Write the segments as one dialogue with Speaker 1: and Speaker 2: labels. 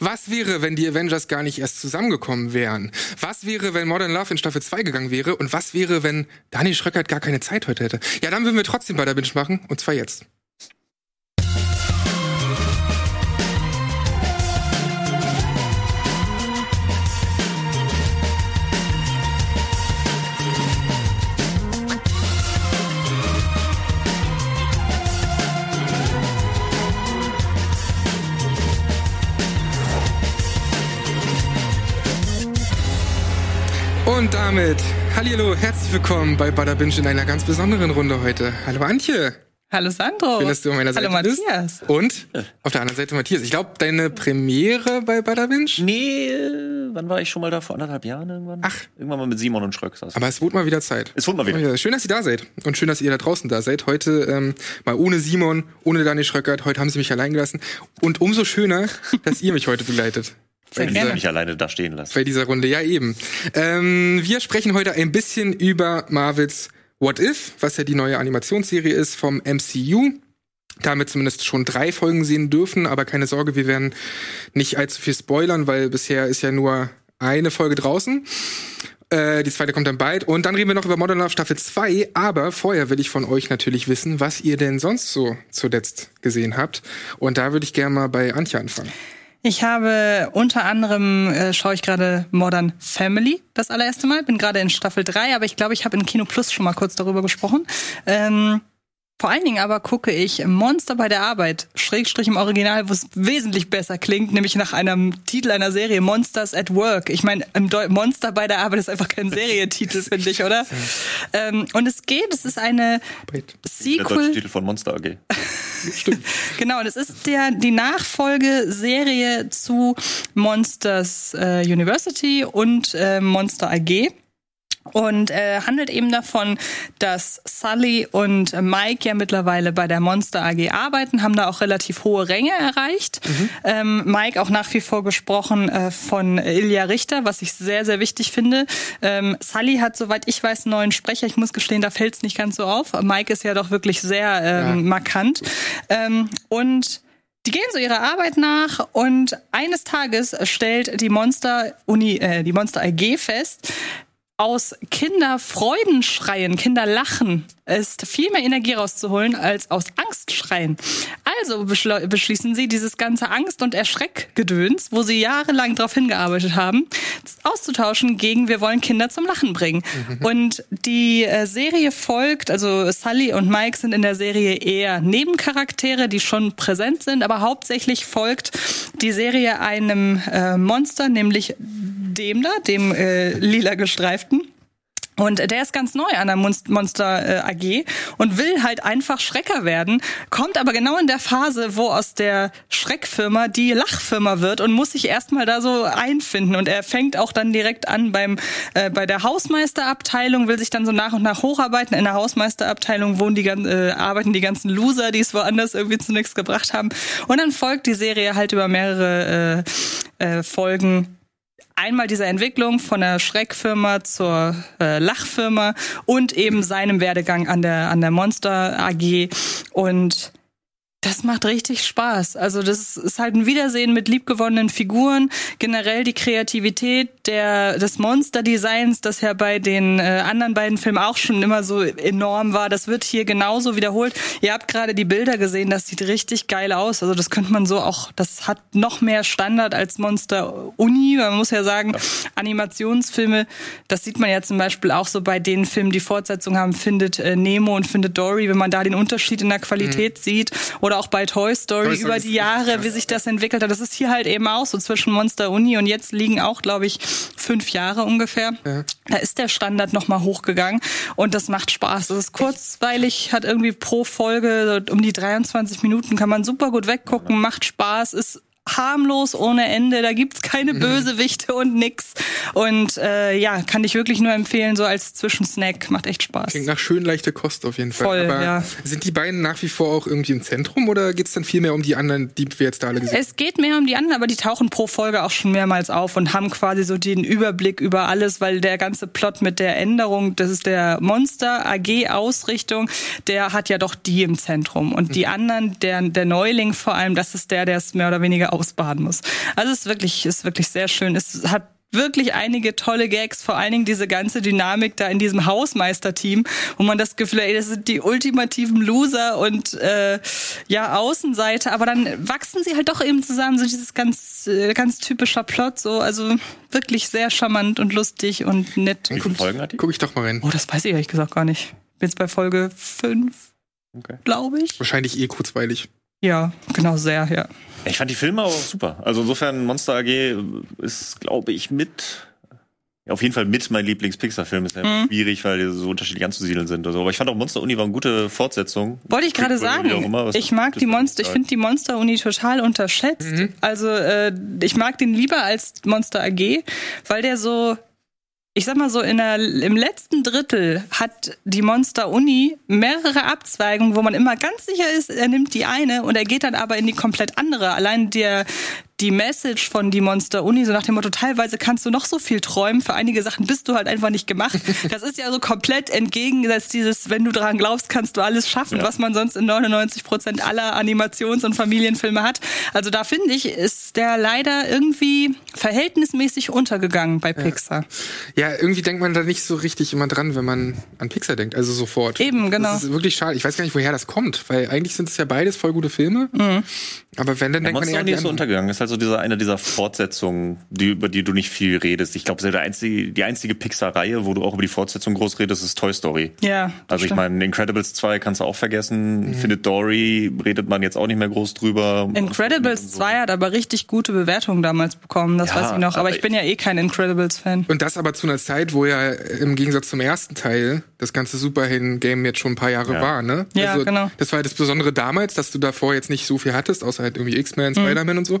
Speaker 1: Was wäre, wenn die Avengers gar nicht erst zusammengekommen wären? Was wäre, wenn Modern Love in Staffel 2 gegangen wäre? Und was wäre, wenn Dani Schröckert gar keine Zeit heute hätte? Ja, dann würden wir trotzdem bei der Binge machen. Und zwar jetzt. Und damit, hallo, herzlich willkommen bei Bada Binge in einer ganz besonderen Runde heute. Hallo Antje.
Speaker 2: Hallo Sandro.
Speaker 1: Schön, dass du an meiner Seite
Speaker 2: Hallo
Speaker 1: bist.
Speaker 2: Matthias.
Speaker 1: Und auf der anderen Seite Matthias. Ich glaube, deine Premiere bei Bada Binge?
Speaker 3: Nee, wann war ich schon mal da? Vor anderthalb Jahren irgendwann?
Speaker 1: Ach.
Speaker 3: Irgendwann mal mit Simon und Schröck saß.
Speaker 1: Aber es wurde mal wieder Zeit.
Speaker 3: Es wurde mal wieder.
Speaker 1: Ja, Schön, dass ihr da seid. Und schön, dass ihr da draußen da seid. Heute ähm, mal ohne Simon, ohne Daniel Schröckert. Heute haben sie mich allein gelassen. Und umso schöner, dass ihr mich heute begleitet.
Speaker 2: Sehr
Speaker 3: Wenn
Speaker 2: gerne.
Speaker 3: mich alleine da stehen lassen.
Speaker 1: bei dieser Runde. Ja, eben. Ähm, wir sprechen heute ein bisschen über Marvels What If, was ja die neue Animationsserie ist vom MCU. Damit zumindest schon drei Folgen sehen dürfen, aber keine Sorge, wir werden nicht allzu viel spoilern, weil bisher ist ja nur eine Folge draußen. Äh, die zweite kommt dann bald. Und dann reden wir noch über Modern Love Staffel 2. Aber vorher will ich von euch natürlich wissen, was ihr denn sonst so zuletzt gesehen habt. Und da würde ich gerne mal bei Antje anfangen.
Speaker 2: Ich habe unter anderem, äh, schaue ich gerade Modern Family das allererste Mal. Bin gerade in Staffel 3, aber ich glaube, ich habe in Kino Plus schon mal kurz darüber gesprochen. Ähm, vor allen Dingen aber gucke ich Monster bei der Arbeit, Schrägstrich im Original, wo es wesentlich besser klingt, nämlich nach einem Titel einer Serie, Monsters at Work. Ich meine, Monster bei der Arbeit ist einfach kein Serientitel, finde ich, oder? Ähm, und es geht, es ist eine
Speaker 3: Der deutsche
Speaker 2: Sequel.
Speaker 3: Titel von Monster AG.
Speaker 2: Genau, und es ist der, die Nachfolgeserie zu Monsters äh, University und äh, Monster AG. Und äh, handelt eben davon, dass Sully und Mike ja mittlerweile bei der Monster AG arbeiten, haben da auch relativ hohe Ränge erreicht. Ähm, Mike auch nach wie vor gesprochen äh, von Ilja Richter, was ich sehr, sehr wichtig finde. Ähm, Sully hat, soweit ich weiß, einen neuen Sprecher. Ich muss gestehen, da fällt es nicht ganz so auf. Mike ist ja doch wirklich sehr ähm, markant. Ähm, und die gehen so ihrer Arbeit nach und eines Tages stellt die Monster Uni, äh, die Monster AG fest, aus Kinderfreudenschreien, Kinderlachen ist viel mehr Energie rauszuholen als aus Angstschreien. Also beschließen sie, dieses ganze Angst- und Erschreckgedöns, wo sie jahrelang darauf hingearbeitet haben, auszutauschen gegen wir wollen Kinder zum Lachen bringen. Und die äh, Serie folgt, also Sully und Mike sind in der Serie eher Nebencharaktere, die schon präsent sind, aber hauptsächlich folgt die Serie einem äh, Monster, nämlich dem da, dem äh, lila gestreiften. Und der ist ganz neu an der Monst- Monster äh, AG und will halt einfach Schrecker werden, kommt aber genau in der Phase, wo aus der Schreckfirma die Lachfirma wird und muss sich erstmal da so einfinden. Und er fängt auch dann direkt an beim äh, bei der Hausmeisterabteilung, will sich dann so nach und nach hocharbeiten. In der Hausmeisterabteilung wohnen die äh, arbeiten die ganzen Loser, die es woanders irgendwie zu nichts gebracht haben. Und dann folgt die Serie halt über mehrere äh, äh, Folgen einmal diese Entwicklung von der Schreckfirma zur äh, Lachfirma und eben seinem Werdegang an der an der Monster AG und das macht richtig Spaß. Also das ist halt ein Wiedersehen mit liebgewonnenen Figuren. Generell die Kreativität der, des Monster-Designs, das ja bei den äh, anderen beiden Filmen auch schon immer so enorm war. Das wird hier genauso wiederholt. Ihr habt gerade die Bilder gesehen, das sieht richtig geil aus. Also das könnte man so auch, das hat noch mehr Standard als Monster Uni. Man muss ja sagen, Animationsfilme, das sieht man ja zum Beispiel auch so bei den Filmen, die Fortsetzung haben, findet äh, Nemo und findet Dory, wenn man da den Unterschied in der Qualität sieht. Oder auch bei Toy Story,
Speaker 1: Toy Story
Speaker 2: über die Jahre, wie sich das entwickelt hat. Das ist hier halt eben auch so zwischen Monster Uni und jetzt liegen auch, glaube ich, fünf Jahre ungefähr. Da ist der Standard nochmal hochgegangen und das macht Spaß. Das ist kurzweilig, hat irgendwie pro Folge um die 23 Minuten, kann man super gut weggucken, macht Spaß, ist harmlos ohne Ende, da gibt's keine
Speaker 1: Mhm.
Speaker 2: Bösewichte und nix. Und äh, ja, kann ich wirklich nur empfehlen, so als Zwischensnack, macht echt Spaß.
Speaker 1: Klingt nach schön leichte Kost auf jeden Fall.
Speaker 2: Voll,
Speaker 1: Aber
Speaker 2: ja.
Speaker 1: sind die beiden nach wie vor auch irgendwie im Zentrum oder geht's dann viel mehr um die anderen, die wir jetzt da alle gesehen haben?
Speaker 2: Es geht mehr um die anderen, aber die tauchen pro Folge auch schon mehrmals auf und haben quasi so den Überblick über alles, weil der ganze Plot mit der Änderung, das ist der Monster AG Ausrichtung, der hat ja doch die im Zentrum und die anderen, der der Neuling vor allem, das ist der, der es mehr oder weniger ausbaden muss. Also es ist wirklich, ist wirklich sehr schön. Es hat wirklich einige tolle Gags, vor allen Dingen diese ganze Dynamik da in diesem Hausmeisterteam, wo man das Gefühl hat, ey, das sind die ultimativen Loser und äh, ja Außenseiter, aber dann wachsen sie halt doch eben zusammen, so dieses ganz äh, ganz typischer Plot, so also wirklich sehr charmant und lustig und nett.
Speaker 3: Wie viele Folgen hat die?
Speaker 1: Guck ich doch mal rein.
Speaker 2: Oh, das weiß ich ehrlich gesagt gar nicht. Bin jetzt bei Folge 5,
Speaker 3: Okay.
Speaker 2: glaube ich.
Speaker 1: Wahrscheinlich eh kurzweilig.
Speaker 2: Ja, genau, sehr, ja.
Speaker 3: Ich fand die Filme auch super. Also insofern Monster AG ist, glaube ich, mit ja, auf jeden Fall mit mein Lieblings-Pixar-Film. Ist ja
Speaker 2: Mhm.
Speaker 3: schwierig, weil die so unterschiedlich anzusiedeln sind. Also, aber ich fand auch Monster Uni war eine gute Fortsetzung.
Speaker 2: Wollte ich gerade sagen.
Speaker 3: immer,
Speaker 2: Ich mag die Monster, ich finde die Monster-Uni total unterschätzt.
Speaker 1: Mhm.
Speaker 2: Also äh, ich mag den lieber als Monster AG, weil der so, ich sag mal so, in der, im letzten Drittel hat die Monster-Uni mehrere Abzweigungen, wo man immer ganz sicher ist, er nimmt die eine und er geht dann aber in die komplett andere. Allein der die Message von die Monster Uni, so nach dem Motto, teilweise kannst du noch so viel träumen, für einige Sachen bist du halt einfach nicht gemacht. Das ist ja so komplett entgegengesetzt dieses, wenn du daran glaubst, kannst du alles schaffen,
Speaker 3: Ja.
Speaker 2: was man sonst in 99 Prozent aller Animations- und Familienfilme hat. Also da finde ich, ist der leider irgendwie verhältnismäßig untergegangen bei Pixar.
Speaker 1: Ja, irgendwie denkt man da nicht so richtig immer dran, wenn man an Pixar denkt, also sofort.
Speaker 2: Eben, genau.
Speaker 1: Das ist wirklich schade. Ich weiß gar nicht, woher das kommt, weil eigentlich sind es ja beides voll gute Filme.
Speaker 2: Mhm.
Speaker 1: Aber wenn, dann
Speaker 3: Ja,
Speaker 1: denkt man
Speaker 3: Monster
Speaker 1: eher an die
Speaker 3: ist so untergegangen. Ist halt so dieser, eine dieser Fortsetzungen, die, über die du nicht viel redest. Ich glaube, der einzige, die einzige Pixar-Reihe, wo du auch über die Fortsetzung groß redest, ist Toy Story.
Speaker 2: Ja.
Speaker 3: Also ich meine, Incredibles 2 kannst du auch vergessen. Findet Dory redet man jetzt auch nicht mehr groß drüber.
Speaker 2: Incredibles 2 hat aber richtig gute Bewertungen damals bekommen, das
Speaker 3: Ja,
Speaker 2: weiß ich noch. Aber ich bin ja eh kein Incredibles-Fan.
Speaker 1: Und das aber zu einer Zeit, wo ja im Gegensatz zum ersten Teil das ganze Superhelden-Game jetzt schon ein paar Jahre
Speaker 3: Ja.
Speaker 1: war, ne?
Speaker 2: Ja, genau.
Speaker 1: Das war halt das Besondere damals, dass du davor jetzt nicht so viel hattest, außer halt irgendwie X-Men, Spider-Man und so.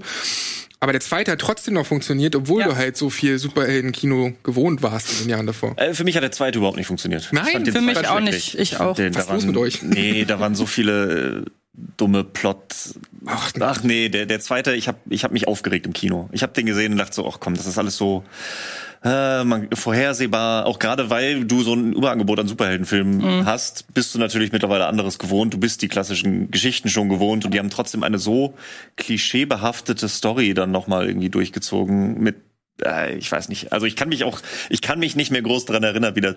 Speaker 1: Aber der zweite hat trotzdem noch funktioniert, obwohl
Speaker 2: Ja.
Speaker 1: du halt so viel Superhelden-Kino gewohnt warst in den Jahren davor.
Speaker 3: Äh, für mich hat der zweite überhaupt nicht funktioniert.
Speaker 1: Nein,
Speaker 3: Ich
Speaker 2: für mich auch nicht. Ich auch.
Speaker 3: Den,
Speaker 1: Was
Speaker 3: da
Speaker 1: los mit euch?
Speaker 3: Nee, da waren so viele äh, dumme Plot.
Speaker 1: Ach,
Speaker 3: Ach nee, der, der zweite, ich habe ich hab mich aufgeregt im Kino. Ich habe den gesehen und dachte so, ach komm, das ist alles so äh, man, vorhersehbar. Auch gerade weil du so ein Überangebot an Superheldenfilmen
Speaker 2: Mhm.
Speaker 3: hast, bist du natürlich mittlerweile anderes gewohnt. Du bist die klassischen Geschichten schon gewohnt und die haben trotzdem eine so klischeebehaftete Story dann nochmal irgendwie durchgezogen mit äh, ich weiß nicht. Also ich kann mich auch, ich kann mich nicht mehr groß dran erinnern, wie der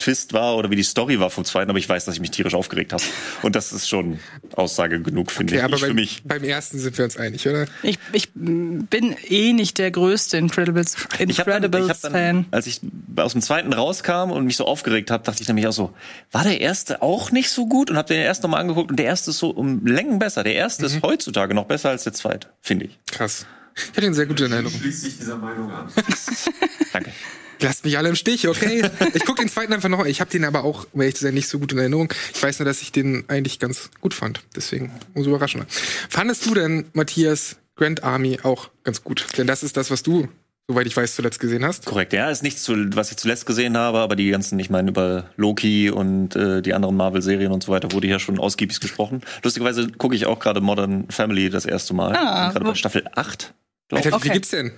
Speaker 3: Twist war oder wie die Story war vom zweiten, aber ich weiß, dass ich mich tierisch aufgeregt habe. Und das ist schon Aussage genug, finde
Speaker 1: Okay,
Speaker 3: ich.
Speaker 1: aber
Speaker 3: ich für
Speaker 1: beim,
Speaker 3: mich.
Speaker 1: beim ersten sind wir uns einig, oder?
Speaker 2: Ich, ich bin eh nicht der größte Incredibles,
Speaker 3: Ich hab dann, ich hab
Speaker 2: Incredibles-Fan.
Speaker 3: dann, als ich aus dem zweiten rauskam und mich so aufgeregt habe, dachte ich nämlich auch so, war der erste auch nicht so gut? Und habe den ersten nochmal angeguckt und der erste ist so um Längen besser. Der erste
Speaker 1: Mhm.
Speaker 3: ist heutzutage noch besser als der zweite, finde ich.
Speaker 1: Krass. Ich hatte ihn sehr gut in Erinnerung.
Speaker 4: Schließt sich dieser Meinung an.
Speaker 3: Danke.
Speaker 1: Lasst mich alle im Stich, okay? Ich gucke den zweiten einfach noch. Ich habe den aber auch, um ehrlich zu sein, nicht so gut in Erinnerung. Ich weiß nur, dass ich den eigentlich ganz gut fand. Deswegen umso überraschender. Fandest du denn, Matthias, Grand Army auch ganz gut? Denn das ist das, was du, soweit ich weiß, zuletzt gesehen hast.
Speaker 3: Korrekt, ja, ist nichts, zu, was ich zuletzt gesehen habe, aber die ganzen, ich meine, über Loki und äh, die anderen Marvel-Serien und so weiter wurde hier schon ausgiebig gesprochen. Lustigerweise gucke ich auch gerade Modern Family das erste Mal.
Speaker 2: Ah,
Speaker 3: gerade bei Staffel 8, glaube
Speaker 1: Alter, wie
Speaker 2: Okay.
Speaker 1: viel gibt's denn?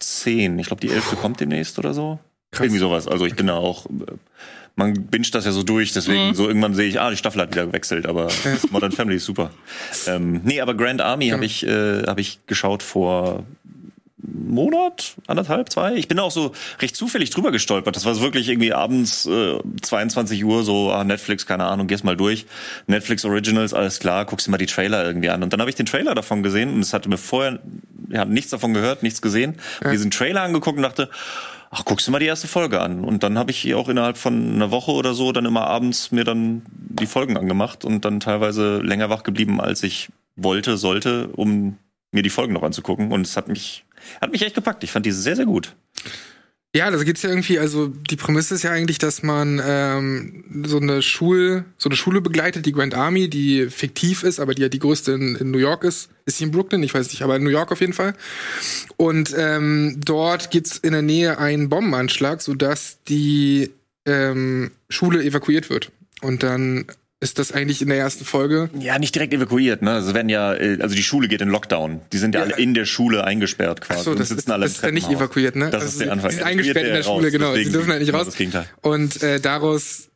Speaker 3: 10. Ich glaube, die 11. kommt demnächst oder so.
Speaker 1: Krass.
Speaker 3: Irgendwie sowas. Also ich bin da auch. Man binscht das ja so durch, deswegen
Speaker 2: Mhm.
Speaker 3: so irgendwann sehe ich, ah, die Staffel hat wieder gewechselt, aber Modern Family ist super. Ähm, nee, aber Grand Army habe ich, äh, hab ich geschaut vor Monat, anderthalb, zwei. Ich bin auch so recht zufällig drüber gestolpert. Das war wirklich irgendwie abends äh, 22 Uhr, so ah, Netflix, keine Ahnung, gehst mal durch. Netflix Originals, alles klar, guckst dir mal die Trailer irgendwie an. Und dann habe ich den Trailer davon gesehen und es hatte mir vorher, hatte nichts davon gehört, nichts gesehen. Hab diesen Trailer angeguckt und dachte, ach, guckst du mal die erste Folge an. Und dann habe ich auch innerhalb von einer Woche oder so dann immer abends mir dann die Folgen angemacht und dann teilweise länger wach geblieben, als ich wollte, sollte, um mir die Folgen noch anzugucken. Und es hat mich, hat mich echt gepackt. Ich fand die sehr, sehr gut.
Speaker 1: Ja, da geht's ja irgendwie, also die Prämisse ist ja eigentlich, dass man ähm, so eine Schul, so eine Schule begleitet, die Grand Army, die fiktiv ist, aber die ja die größte in, in New York ist. Ist sie in Brooklyn? Ich weiß nicht, aber in New York auf jeden Fall. Und ähm, dort gibt's in der Nähe einen Bombenanschlag, sodass die ähm, Schule evakuiert wird. Und dann ist das eigentlich in der ersten Folge.
Speaker 3: Ja, nicht direkt evakuiert, ne? Also werden ja, äh, also die Schule geht in Lockdown. Die sind ja,
Speaker 1: Ja.
Speaker 3: alle in der Schule eingesperrt quasi.
Speaker 1: Ach so, das,
Speaker 3: sitzen
Speaker 1: ist,
Speaker 3: alle
Speaker 1: das ist dann nicht evakuiert, ne?
Speaker 3: Das
Speaker 1: Also
Speaker 3: ist der
Speaker 1: sie-
Speaker 3: Anfang.
Speaker 1: Sie sind eingesperrt in der Schule,
Speaker 3: raus,
Speaker 1: genau. Sie
Speaker 3: deswegen
Speaker 1: dürfen halt nicht
Speaker 3: genau
Speaker 1: raus.
Speaker 3: Das Gegenteil.
Speaker 1: Und äh, daraus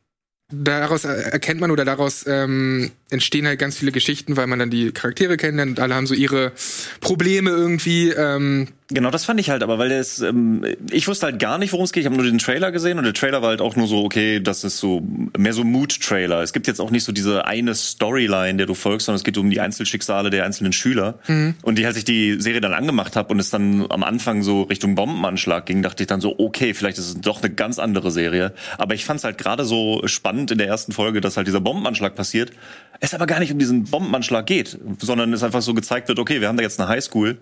Speaker 1: daraus erkennt man oder daraus ähm, entstehen halt ganz viele Geschichten, weil man dann die Charaktere kennenlernt und alle haben so ihre Probleme irgendwie. Ähm,
Speaker 3: Genau, das fand ich halt, aber weil der ist, ähm, ich wusste halt gar nicht, worum es geht. Ich habe nur den Trailer gesehen und der Trailer war halt auch nur so, okay, das ist so mehr so Mood-Trailer. Es gibt jetzt auch nicht so diese eine Storyline, der du folgst, sondern es geht um die Einzelschicksale der einzelnen Schüler. Mhm. Und die, als ich die Serie dann angemacht habe und es dann am Anfang so Richtung Bombenanschlag ging, dachte ich dann so, okay, vielleicht ist es doch eine ganz andere Serie. Aber ich fand es halt gerade so spannend in der ersten Folge, dass halt dieser Bombenanschlag passiert. Es aber gar nicht um diesen Bombenanschlag geht, sondern es einfach so gezeigt wird, okay, wir haben da jetzt eine Highschool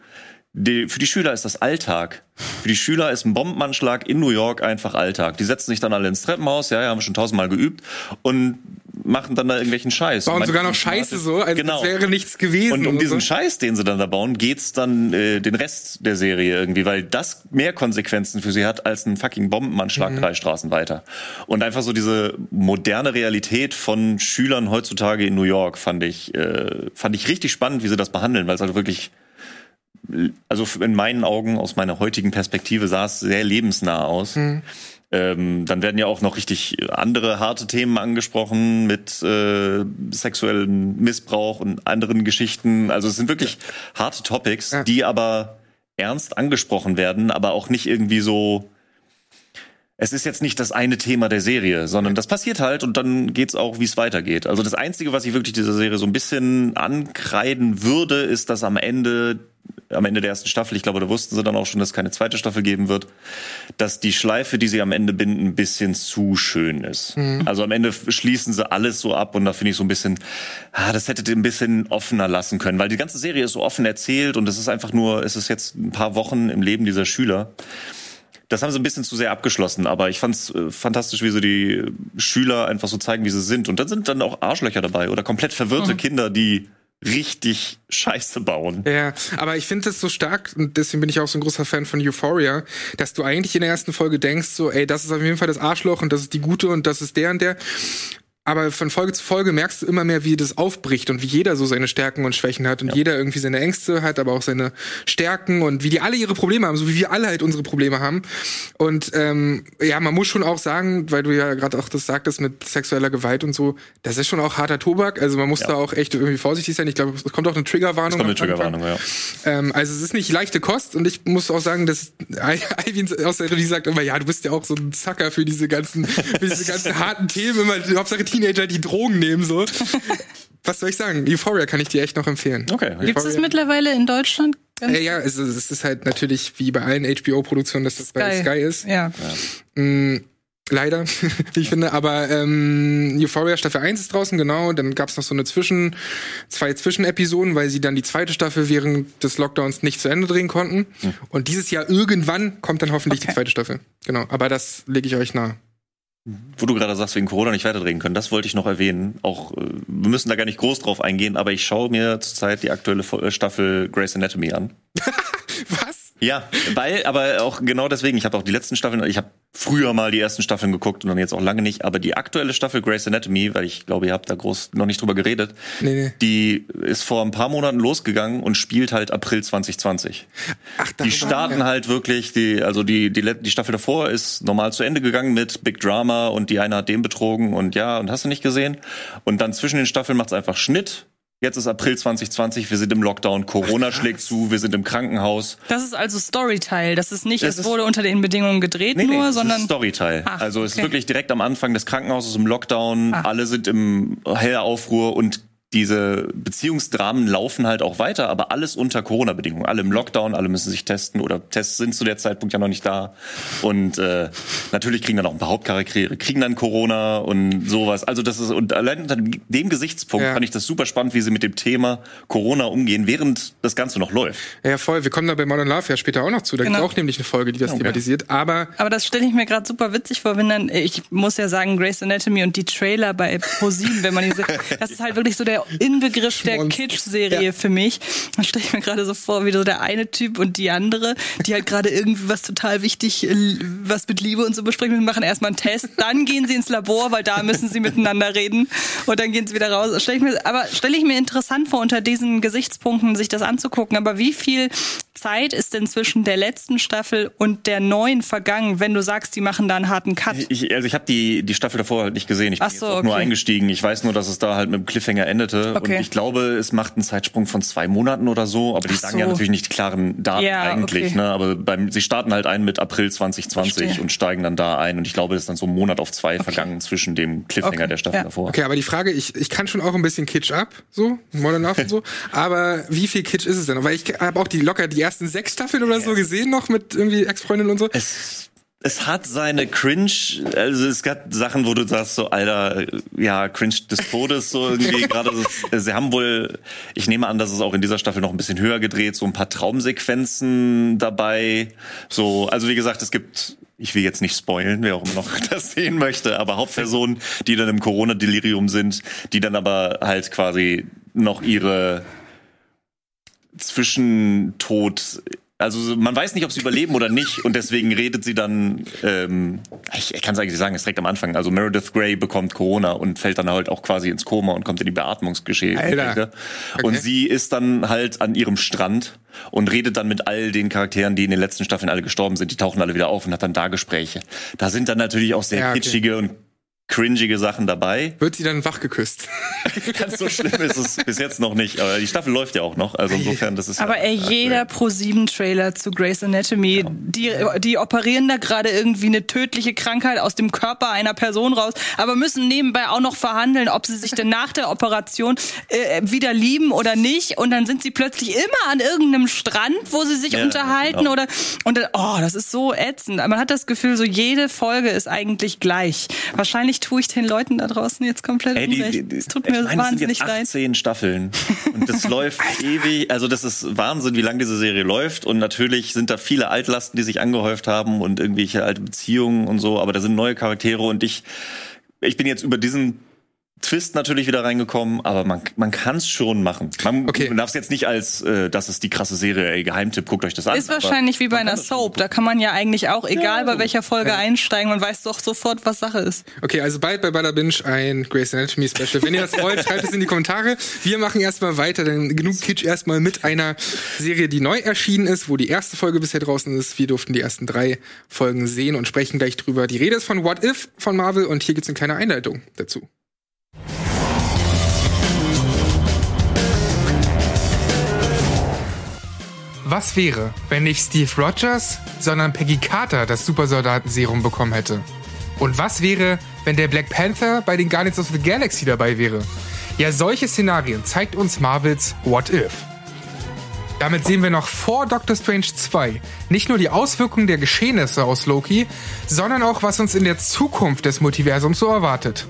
Speaker 3: die, für die Schüler ist das Alltag. Für die Schüler ist ein Bombenanschlag in New York einfach Alltag. Die setzen sich dann alle ins Treppenhaus, ja, ja haben wir schon tausendmal geübt und machen dann da irgendwelchen Scheiß.
Speaker 1: Bauen sogar noch Scheiße so, als genau. wäre nichts gewesen.
Speaker 3: Und um diesen so. Scheiß, den sie dann da bauen, geht's dann äh, den Rest der Serie irgendwie, weil das mehr Konsequenzen für sie hat als ein fucking Bombenanschlag mhm. drei Straßen weiter. Und einfach so diese moderne Realität von Schülern heutzutage in New York fand ich äh, fand ich richtig spannend, wie sie das behandeln, weil es halt wirklich also in meinen Augen, aus meiner heutigen Perspektive, sah es sehr lebensnah aus. Mhm. Ähm, dann werden ja auch noch richtig andere harte Themen angesprochen mit äh, sexuellem Missbrauch und anderen Geschichten. Also es sind wirklich ja. harte Topics, ja. die aber ernst angesprochen werden, aber auch nicht irgendwie so. Es ist jetzt nicht das eine Thema der Serie, sondern das passiert halt und dann geht's auch, wie es weitergeht. Also das Einzige, was ich wirklich dieser Serie so ein bisschen ankreiden würde, ist, dass am Ende am Ende der ersten Staffel, ich glaube, da wussten sie dann auch schon, dass es keine zweite Staffel geben wird, dass die Schleife, die sie am Ende binden, ein bisschen zu schön ist. Mhm. Also am Ende schließen sie alles so ab und da finde ich so ein bisschen, ah, das hättet ihr ein bisschen offener lassen können, weil die ganze Serie ist so offen erzählt und es ist einfach nur, es ist jetzt ein paar Wochen im Leben dieser Schüler. Das haben sie ein bisschen zu sehr abgeschlossen, aber ich fand's äh, fantastisch, wie sie die Schüler einfach so zeigen, wie sie sind. Und dann sind dann auch Arschlöcher dabei oder komplett verwirrte mhm. Kinder, die richtig Scheiße bauen.
Speaker 1: Ja, aber ich finde das so stark und deswegen bin ich auch so ein großer Fan von Euphoria, dass du eigentlich in der ersten Folge denkst so, ey, das ist auf jeden Fall das Arschloch und das ist die Gute und das ist der und der aber von Folge zu Folge merkst du immer mehr, wie das aufbricht und wie jeder so seine Stärken und Schwächen hat und ja. jeder irgendwie seine Ängste hat, aber auch seine Stärken und wie die alle ihre Probleme haben, so wie wir alle halt unsere Probleme haben. Und ähm, ja, man muss schon auch sagen, weil du ja gerade auch das sagtest mit sexueller Gewalt und so, das ist schon auch harter Tobak. Also man muss ja. da auch echt irgendwie vorsichtig sein. Ich glaube, es kommt auch eine Triggerwarnung. Es kommt
Speaker 3: eine Triggerwarnung, ja.
Speaker 1: Ähm, also es ist nicht leichte Kost und ich muss auch sagen, dass Alvin aus der Regie sagt immer, ja, du bist ja auch so ein Zacker für diese ganzen, für diese ganzen harten Themen, immer Hauptsache Teenager, die Drogen nehmen, so. Was soll ich sagen? Euphoria kann ich dir echt noch empfehlen.
Speaker 2: Okay. Gibt es mittlerweile in Deutschland?
Speaker 1: Äh, ja, es, es ist halt natürlich wie bei allen HBO-Produktionen, dass das Sky. bei Sky ist.
Speaker 2: Ja.
Speaker 1: ja. Mm, leider, wie ich finde. Aber ähm, Euphoria Staffel 1 ist draußen, genau. Dann gab es noch so eine Zwischen, zwei Zwischenepisoden, weil sie dann die zweite Staffel während des Lockdowns nicht zu Ende drehen konnten. Hm. Und dieses Jahr irgendwann kommt dann hoffentlich okay. die zweite Staffel. Genau. Aber das lege ich euch nahe.
Speaker 3: Wo du gerade sagst, wegen Corona nicht weiterdrehen können, das wollte ich noch erwähnen. Auch äh, wir müssen da gar nicht groß drauf eingehen, aber ich schaue mir zurzeit die aktuelle äh, Staffel Grey's Anatomy an.
Speaker 1: Was?
Speaker 3: Ja, weil, aber auch genau deswegen, ich habe auch die letzten Staffeln, ich habe früher mal die ersten Staffeln geguckt und dann jetzt auch lange nicht, aber die aktuelle Staffel Grey's Anatomy, weil ich glaube, ihr habt da groß noch nicht drüber geredet, nee, nee. die ist vor ein paar Monaten losgegangen und spielt halt April 2020. Ach, die starten ja. halt wirklich, die, also die, die, die Staffel davor ist normal zu Ende gegangen mit Big Drama und die eine hat den betrogen und ja, und hast du nicht gesehen. Und dann zwischen den Staffeln macht's einfach Schnitt Jetzt ist April 2020, wir sind im Lockdown, Corona schlägt zu, wir sind im Krankenhaus.
Speaker 2: Das ist also Storyteil. Das ist nicht, das es wurde unter den Bedingungen gedreht nee, nee, nur, sondern.
Speaker 3: Storyteil. Ach, also es okay. ist wirklich direkt am Anfang des Krankenhauses im Lockdown, Ach. alle sind im Hellaufruhr und diese Beziehungsdramen laufen halt auch weiter, aber alles unter Corona-Bedingungen. Alle im Lockdown, alle müssen sich testen oder Tests sind zu der Zeitpunkt ja noch nicht da. Und äh, natürlich kriegen dann auch ein paar Hauptcharaktere, kriegen dann Corona und sowas. Also das ist, und allein unter dem Gesichtspunkt ja. fand ich das super spannend, wie sie mit dem Thema Corona umgehen, während das Ganze noch läuft.
Speaker 1: Ja, voll. Wir kommen da bei Modern Love ja später auch noch zu. Da genau. gibt es auch nämlich eine Folge, die das okay. thematisiert. Aber,
Speaker 2: aber das stelle ich mir gerade super witzig vor, wenn dann, ich muss ja sagen, Grace Anatomy und die Trailer bei ProSieben, wenn man diese, das ist halt wirklich so der der Inbegriff der Kitsch-Serie ja. für mich. Da stelle ich mir gerade so vor, wie so der eine Typ und die andere, die halt gerade irgendwie was total wichtig, was mit Liebe und so besprechen. Wir machen erstmal einen Test, dann gehen sie ins Labor, weil da müssen sie miteinander reden und dann gehen sie wieder raus. Stell ich mir, aber stelle ich mir interessant vor, unter diesen Gesichtspunkten sich das anzugucken. Aber wie viel Zeit ist denn zwischen der letzten Staffel und der neuen vergangen, wenn du sagst, die machen da einen harten Cut?
Speaker 3: Ich, also ich habe die, die Staffel davor halt nicht gesehen. Ich bin
Speaker 2: Ach so,
Speaker 3: jetzt auch nur
Speaker 2: okay.
Speaker 3: eingestiegen. Ich weiß nur, dass es da halt mit dem Cliffhanger endete.
Speaker 2: Okay.
Speaker 3: Und ich glaube, es macht einen Zeitsprung von zwei Monaten oder so. Aber die
Speaker 2: Ach
Speaker 3: sagen
Speaker 2: so.
Speaker 3: ja natürlich nicht die klaren Daten
Speaker 2: Ja,
Speaker 3: eigentlich.
Speaker 2: okay.
Speaker 3: Ne? Aber beim, sie starten halt ein mit April 2020
Speaker 2: Verstehe.
Speaker 3: und steigen dann da ein. Und ich glaube, es ist dann so ein Monat auf zwei vergangen zwischen dem Cliffhanger
Speaker 2: Okay,
Speaker 3: der Staffel
Speaker 2: ja.
Speaker 3: davor.
Speaker 1: Okay, aber die Frage, ich, ich kann schon auch ein bisschen Kitsch ab, so, Modern Love und so, aber wie viel Kitsch ist es denn? Weil ich habe auch die locker die ersten sechs Staffeln oder so gesehen noch mit irgendwie Ex-Freundin und so.
Speaker 3: Es, es hat seine Cringe, also es gab Sachen, wo du sagst so, Alter, ja, Cringe des Todes, so irgendwie gerade. Sie haben wohl, ich nehme an, dass es auch in dieser Staffel noch ein bisschen höher gedreht, so ein paar Traumsequenzen dabei. So, also wie gesagt, es gibt, ich will jetzt nicht spoilen, wer auch immer noch das sehen möchte, aber Hauptpersonen, die dann im Corona-Delirium sind, die dann aber halt quasi noch ihre Zwischentod. Also man weiß nicht, ob sie überleben oder nicht und deswegen redet sie dann, ähm, ich, ich kann es eigentlich sagen, es ist direkt am Anfang. Also Meredith Grey bekommt Corona und fällt dann halt auch quasi ins Koma und kommt in die Beatmungsgeschehen.
Speaker 1: Alter.
Speaker 3: Und
Speaker 1: Okay.
Speaker 3: sie ist dann halt an ihrem Strand und redet dann mit all den Charakteren, die in den letzten Staffeln alle gestorben sind. Die tauchen alle wieder auf und hat dann da Gespräche. Da sind dann natürlich auch sehr
Speaker 1: Ja, okay.
Speaker 3: kitschige und cringige Sachen dabei.
Speaker 1: Wird sie dann wach geküsst?
Speaker 3: Ganz so schlimm ist es bis jetzt noch nicht. Aber die Staffel läuft ja auch noch. Also insofern, das ist
Speaker 2: Aber
Speaker 3: ja
Speaker 2: ey, jeder Pro-7-Trailer zu Grey's Anatomy, die, die operieren da gerade irgendwie eine tödliche Krankheit aus dem Körper einer Person raus, aber müssen nebenbei auch noch verhandeln, ob sie sich denn nach der Operation äh, wieder lieben oder nicht. Und dann sind sie plötzlich immer an irgendeinem Strand, wo sie sich
Speaker 3: Ja,
Speaker 2: unterhalten
Speaker 3: genau.
Speaker 2: oder und dann, oh, das ist so ätzend. Man hat das Gefühl, so jede Folge ist eigentlich gleich. Wahrscheinlich tue ich den Leuten da draußen jetzt komplett
Speaker 3: Ey, die,
Speaker 2: unrecht. Es tut mir
Speaker 3: meine, es sind
Speaker 2: wahnsinnig
Speaker 3: jetzt
Speaker 2: leid.
Speaker 3: 18 Staffeln und das läuft ewig. Also das ist Wahnsinn, wie lange diese Serie läuft. Und natürlich sind da viele Altlasten, die sich angehäuft haben und irgendwelche alte Beziehungen und so. Aber da sind neue Charaktere und ich, ich bin jetzt über diesen Twist natürlich wieder reingekommen, aber man, man kann es schon machen. Man,
Speaker 1: Okay.
Speaker 3: man darf es jetzt nicht als, äh, das ist die krasse Serie, ey, Geheimtipp, guckt euch das an.
Speaker 2: Ist wahrscheinlich wie bei einer Soap. Da kann man ja eigentlich auch, egal bei
Speaker 3: so.
Speaker 2: welcher Folge einsteigen, man weiß doch sofort, was Sache ist.
Speaker 1: Okay, also bald bei Bada Binge ein Grey's Anatomy Special. Wenn ihr das wollt, schreibt es in die Kommentare. Wir machen erstmal weiter, denn genug Kitsch erstmal mit einer Serie, die neu erschienen ist, wo die erste Folge bisher draußen ist. Wir durften die ersten drei Folgen sehen und sprechen gleich drüber. Die Rede ist von What If von Marvel und hier gibt's eine kleine Einleitung dazu. Was wäre, wenn nicht Steve Rogers, sondern Peggy Carter das Supersoldatenserum bekommen hätte? Und was wäre, wenn der Black Panther bei den Guardians of the Galaxy dabei wäre? Ja, solche Szenarien zeigt uns Marvels What If. Damit sehen wir noch vor Doctor Strange 2 nicht nur die Auswirkungen der Geschehnisse aus Loki, sondern auch, was uns in der Zukunft des Multiversums so erwartet.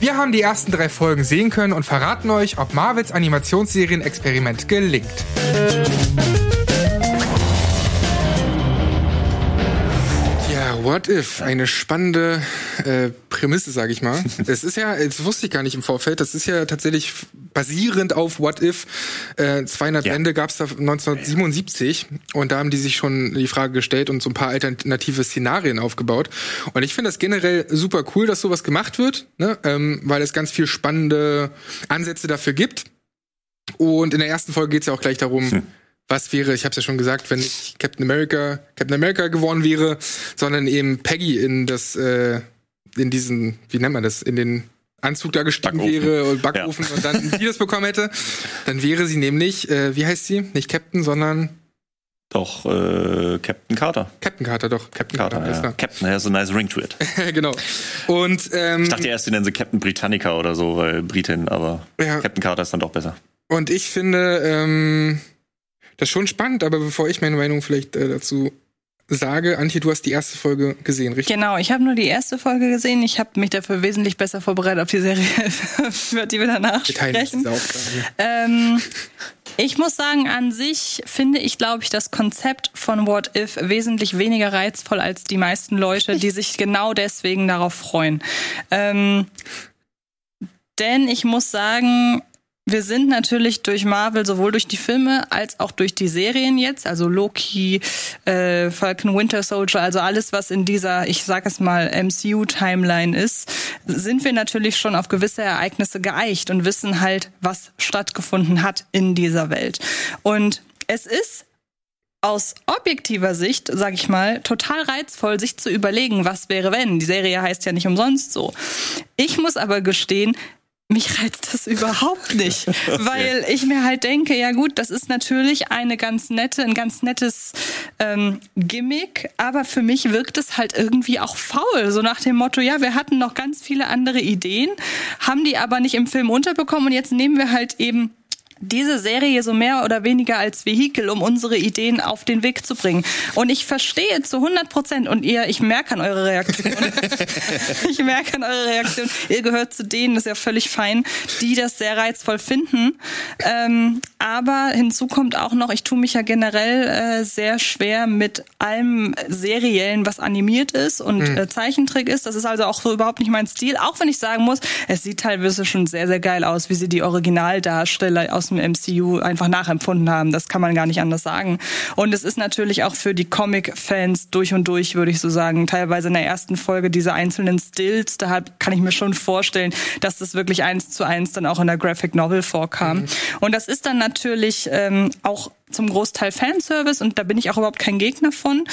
Speaker 1: Wir haben die ersten drei Folgen sehen können und verraten euch, ob Marvels Animationsserien-Experiment gelingt. What If? Eine spannende äh, Prämisse, sage ich mal. Es ist ja, das wusste ich gar nicht im Vorfeld, das ist ja tatsächlich basierend auf What If. Äh, 200
Speaker 3: Ja.
Speaker 1: Bände gab es da 1977 und da haben die sich schon die Frage gestellt und so ein paar alternative Szenarien aufgebaut. Und ich finde das generell super cool, dass sowas gemacht wird, ne? ähm, weil es ganz viel spannende Ansätze dafür gibt. Und in der ersten Folge geht es ja auch gleich darum, was wäre, ich habe es ja schon gesagt, wenn nicht Captain America, Captain America geworden wäre, sondern eben Peggy in das, äh, in diesen, wie nennt man das, in den Anzug da gestiegen
Speaker 3: Backofen.
Speaker 1: wäre und Backofen und dann ein Virus bekommen hätte, dann wäre sie nämlich, äh, wie heißt sie? Nicht Captain, sondern
Speaker 3: Doch, äh, Captain Carter.
Speaker 1: Captain Carter, doch. Captain
Speaker 3: Carter,
Speaker 1: Carter,
Speaker 3: ja. Captain has a nice ring to it.
Speaker 1: klar. genau. Und ähm,
Speaker 3: Ich dachte erst, die nennen sie Captain Britannica oder so, weil Britin, aber
Speaker 1: Ja.
Speaker 3: Captain Carter ist dann doch besser.
Speaker 1: Und ich finde ähm, das schon spannend, aber bevor ich meine Meinung vielleicht äh, dazu sage, Antje, du hast die erste Folge gesehen, richtig?
Speaker 2: Genau, ich habe nur die erste Folge gesehen. Ich habe mich dafür wesentlich besser vorbereitet auf die Serie, über die wir danach sprechen. Ähm, ich muss sagen, an sich finde ich, glaube ich, das Konzept von What If wesentlich weniger reizvoll als die meisten Leute, die sich genau deswegen darauf freuen. Ähm, denn ich muss sagen, wir sind natürlich durch Marvel sowohl durch die Filme als auch durch die Serien jetzt, also Loki, äh, Falcon Winter Soldier, also alles, was in dieser, ich sag es mal, MCU-Timeline ist, sind wir natürlich schon auf gewisse Ereignisse geeicht und wissen halt, was stattgefunden hat in dieser Welt. Und es ist aus objektiver Sicht, sag ich mal, total reizvoll, sich zu überlegen, was wäre wenn. Die Serie heißt ja nicht umsonst so. Ich muss aber gestehen, mich reizt das überhaupt nicht, weil ich mir halt denke, ja gut, das ist natürlich eine ganz nette, ein ganz nettes ähm, Gimmick, aber für mich wirkt es halt irgendwie auch faul, so nach dem Motto, ja, wir hatten noch ganz viele andere Ideen, haben die aber nicht im Film unterbekommen und jetzt nehmen wir halt eben diese Serie so mehr oder weniger als Vehikel, um unsere Ideen auf den Weg zu bringen. Und ich verstehe zu 100 Prozent und ihr, ich merke an eurer Reaktion, ich merke an eurer Reaktion, ihr gehört zu denen, das ist ja völlig fein, die das sehr reizvoll finden. Ähm, aber hinzu kommt auch noch, ich tue mich ja generell äh, sehr schwer mit allem Seriellen, was animiert ist und mhm. äh, Zeichentrick ist. Das ist also auch so überhaupt nicht mein Stil, auch wenn ich sagen muss, es sieht teilweise schon sehr, sehr geil aus, wie sie die Originaldarsteller aus dem MCU einfach nachempfunden haben. Das kann man gar nicht anders sagen. Und es ist natürlich auch für die Comic-Fans durch und durch, würde ich so sagen, teilweise in der ersten Folge diese einzelnen Stills, da kann ich mir schon vorstellen, dass das wirklich eins zu eins dann auch in der Graphic Novel vorkam. Mhm. Und das ist dann natürlich ähm, auch zum Großteil Fanservice und da bin ich auch überhaupt kein Gegner von.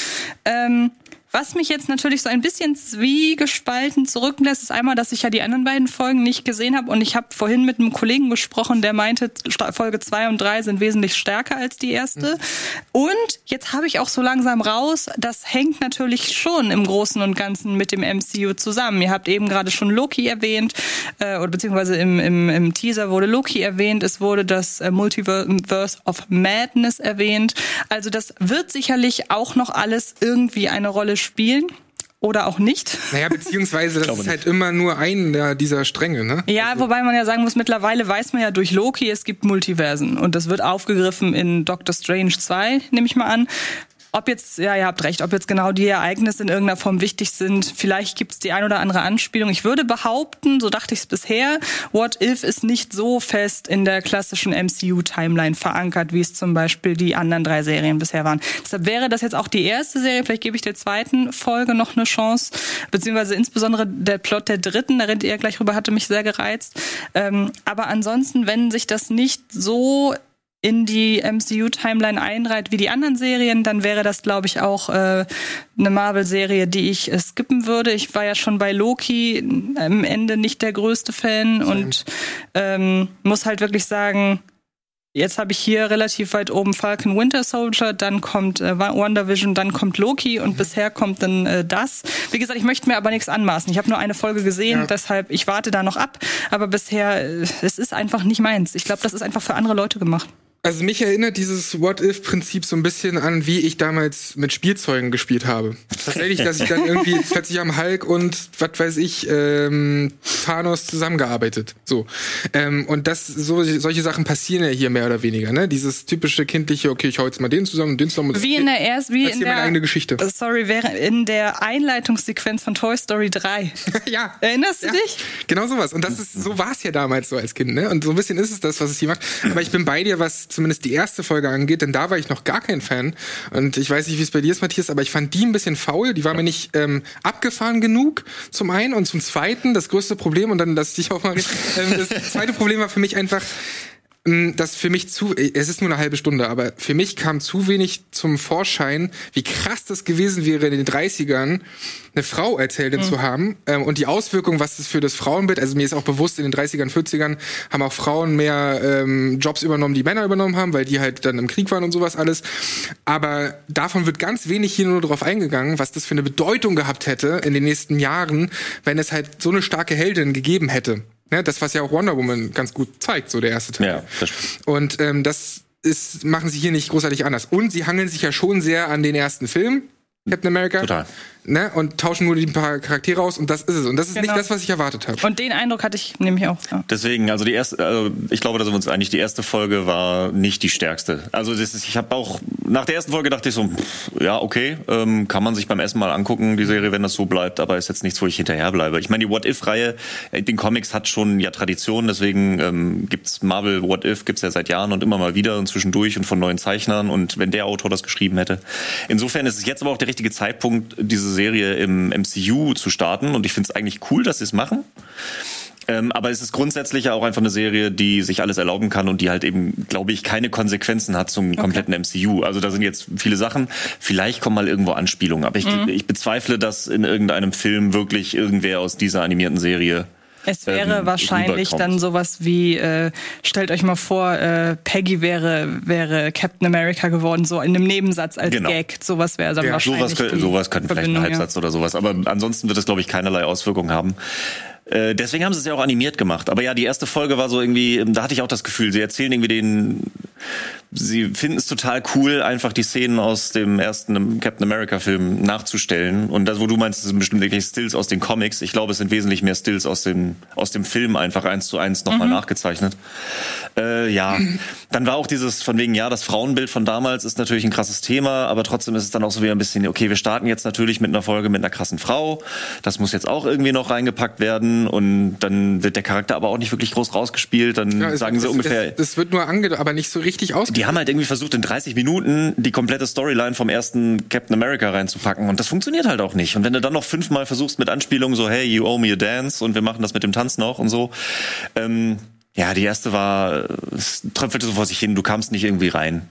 Speaker 2: Ähm, was mich jetzt natürlich so ein bisschen zwiegespalten zurücklässt, ist einmal, dass ich ja die anderen beiden Folgen nicht gesehen habe und ich habe vorhin mit einem Kollegen gesprochen, der meinte, Folge zwei und drei sind wesentlich stärker als die erste. Mhm. Und jetzt habe ich auch so langsam raus, das hängt natürlich schon im Großen und Ganzen mit dem MCU zusammen. Ihr habt eben gerade schon Loki erwähnt, äh, oder beziehungsweise im, im, im Teaser wurde Loki erwähnt, es wurde das äh, Multiverse of Madness erwähnt. Also das wird sicherlich auch noch alles irgendwie eine Rolle spielen oder auch nicht.
Speaker 1: Naja, beziehungsweise das ist halt immer nur ein dieser Stränge, ne?
Speaker 2: Ja, also. wobei man ja sagen muss, mittlerweile weiß man ja durch Loki, es gibt Multiversen und das wird aufgegriffen in Doctor Strange 2, nehme ich mal an. Ob jetzt, ja, ihr habt recht, ob jetzt genau die Ereignisse in irgendeiner Form wichtig sind, vielleicht gibt es die ein oder andere Anspielung. Ich würde behaupten, so dachte ich es bisher, What If ist nicht so fest in der klassischen MCU-Timeline verankert, wie es zum Beispiel die anderen drei Serien bisher waren. Deshalb wäre das jetzt auch die erste Serie, vielleicht gebe ich der zweiten Folge noch eine Chance, beziehungsweise insbesondere der Plot der dritten, da redet ihr gleich rüber, hatte mich sehr gereizt. Ähm, aber ansonsten, wenn sich das nicht so in die MCU-Timeline einreiht wie die anderen Serien, dann wäre das, glaube ich, auch äh, eine Marvel-Serie, die ich äh, skippen würde. Ich war ja schon bei Loki am Ende nicht der größte Fan Same. und ähm, muss halt wirklich sagen, Jetzt habe ich hier relativ weit oben Falcon Winter Soldier, dann kommt äh, WandaVision, dann kommt Loki und mhm. bisher kommt dann äh, das. Wie gesagt, ich möchte mir aber nichts anmaßen. Ich habe nur eine Folge gesehen, ja. deshalb ich warte da noch ab. Aber bisher, äh, es ist einfach nicht meins. Ich glaube, das ist einfach für andere Leute gemacht.
Speaker 1: Also mich erinnert dieses What-If-Prinzip so ein bisschen an, wie ich damals mit Spielzeugen gespielt habe. Tatsächlich, dass ich dann irgendwie plötzlich am Hulk und was weiß ich, ähm, Thanos zusammengearbeitet. So. Ähm, und das, so, solche Sachen passieren ja hier mehr oder weniger, ne? Dieses typische kindliche, okay, ich hau jetzt mal den zusammen und den zusammen. Und
Speaker 2: wie in der erst, wie in der,
Speaker 1: meine eigene Geschichte.
Speaker 2: Sorry, wäre in der Einleitungssequenz von Toy Story 3.
Speaker 1: ja.
Speaker 2: Erinnerst du
Speaker 1: ja.
Speaker 2: dich?
Speaker 1: Genau sowas. Und das ist, so war es ja damals so als Kind, ne? Und so ein bisschen ist es das, was es hier macht. Aber ich bin bei dir, was zumindest die erste Folge angeht, denn da war ich noch gar kein Fan. Und ich weiß nicht, wie es bei dir ist, Matthias, aber ich fand die ein bisschen faul. Die war mir nicht ähm, abgefahren genug, zum einen. Und zum zweiten, das größte Problem, und dann lass ich auch mal reden, ähm, das zweite Problem war für mich einfach, Mm, das für mich zu, es ist nur eine halbe Stunde, aber für mich kam zu wenig zum Vorschein, wie krass das gewesen wäre in den 30ern, eine Frau als Heldin mhm. zu haben ähm, und die Auswirkungen, was das für das Frauenbild, also mir ist auch bewusst, in den 30ern, 40ern haben auch Frauen mehr ähm, Jobs übernommen, die Männer übernommen haben, weil die halt dann im Krieg waren und sowas alles. Aber davon wird ganz wenig hier nur drauf eingegangen, was das für eine Bedeutung gehabt hätte in den nächsten Jahren, wenn es halt so eine starke Heldin gegeben hätte. Ne, das, was ja auch Wonder Woman ganz gut zeigt, so der erste Teil. Ja, das Und ähm, das ist, machen sie hier nicht großartig anders. Und sie hangeln sich ja schon sehr an den ersten Film, Captain America. Total ne, und tauschen nur die paar Charaktere aus und das ist es. Und das ist genau. nicht das, was ich erwartet habe.
Speaker 2: Und den Eindruck hatte ich nämlich auch. Ja.
Speaker 3: Deswegen, also die erste, also ich glaube, da sind wir uns einig, die erste Folge war nicht die stärkste. Also das ist, ich habe auch, nach der ersten Folge dachte ich so, pff, ja, okay, ähm, kann man sich beim Essen mal angucken, die Serie, wenn das so bleibt, aber ist jetzt nichts, wo ich hinterher bleibe. Ich meine, die What-If-Reihe, äh, den Comics hat schon ja Tradition, deswegen ähm, gibt's Marvel What If, gibt's ja seit Jahren und immer mal wieder und zwischendurch und von neuen Zeichnern und wenn der Autor das geschrieben hätte. Insofern ist es jetzt aber auch der richtige Zeitpunkt, diese Serie im MCU zu starten und ich finde es eigentlich cool, dass sie es machen. Ähm, aber es ist grundsätzlich ja auch einfach eine Serie, die sich alles erlauben kann und die halt eben, glaube ich, keine Konsequenzen hat zum okay. kompletten MCU. Also da sind jetzt viele Sachen. Vielleicht kommen mal irgendwo Anspielungen, aber ich, mhm. ich bezweifle, dass in irgendeinem Film wirklich irgendwer aus dieser animierten Serie
Speaker 2: es wäre ähm, wahrscheinlich dann sowas wie, äh, stellt euch mal vor, äh, Peggy wäre, wäre Captain America geworden, so in einem Nebensatz als genau. Gag. Sowas wäre dann ja, wahrscheinlich.
Speaker 3: Sowas, sowas könnte vielleicht ein Halbsatz ja. oder sowas. Aber ansonsten wird es, glaube ich, keinerlei Auswirkungen haben. Äh, deswegen haben sie es ja auch animiert gemacht. Aber ja, die erste Folge war so irgendwie, da hatte ich auch das Gefühl, sie erzählen irgendwie den sie finden es total cool, einfach die Szenen aus dem ersten Captain America Film nachzustellen. Und das, wo du meinst, das sind bestimmt wirklich Stills aus den Comics. Ich glaube, es sind wesentlich mehr Stills aus dem, aus dem Film einfach eins zu eins nochmal mhm. nachgezeichnet. Äh, ja, dann war auch dieses von wegen, ja, das Frauenbild von damals ist natürlich ein krasses Thema, aber trotzdem ist es dann auch so wieder ein bisschen, okay, wir starten jetzt natürlich mit einer Folge mit einer krassen Frau. Das muss jetzt auch irgendwie noch reingepackt werden und dann wird der Charakter aber auch nicht wirklich groß rausgespielt. Dann ja, sagen sie es, ungefähr.
Speaker 1: Es, wird nur angedeutet, aber nicht so richtig ausgespielt
Speaker 3: die haben halt irgendwie versucht, in 30 Minuten die komplette Storyline vom ersten Captain America reinzupacken. Und das funktioniert halt auch nicht. Und wenn du dann noch fünfmal versuchst mit Anspielungen so, hey, you owe me a dance und wir machen das mit dem Tanz noch und so. Ähm, ja, die erste war, es tröpfelte so vor sich hin, du kamst nicht irgendwie rein.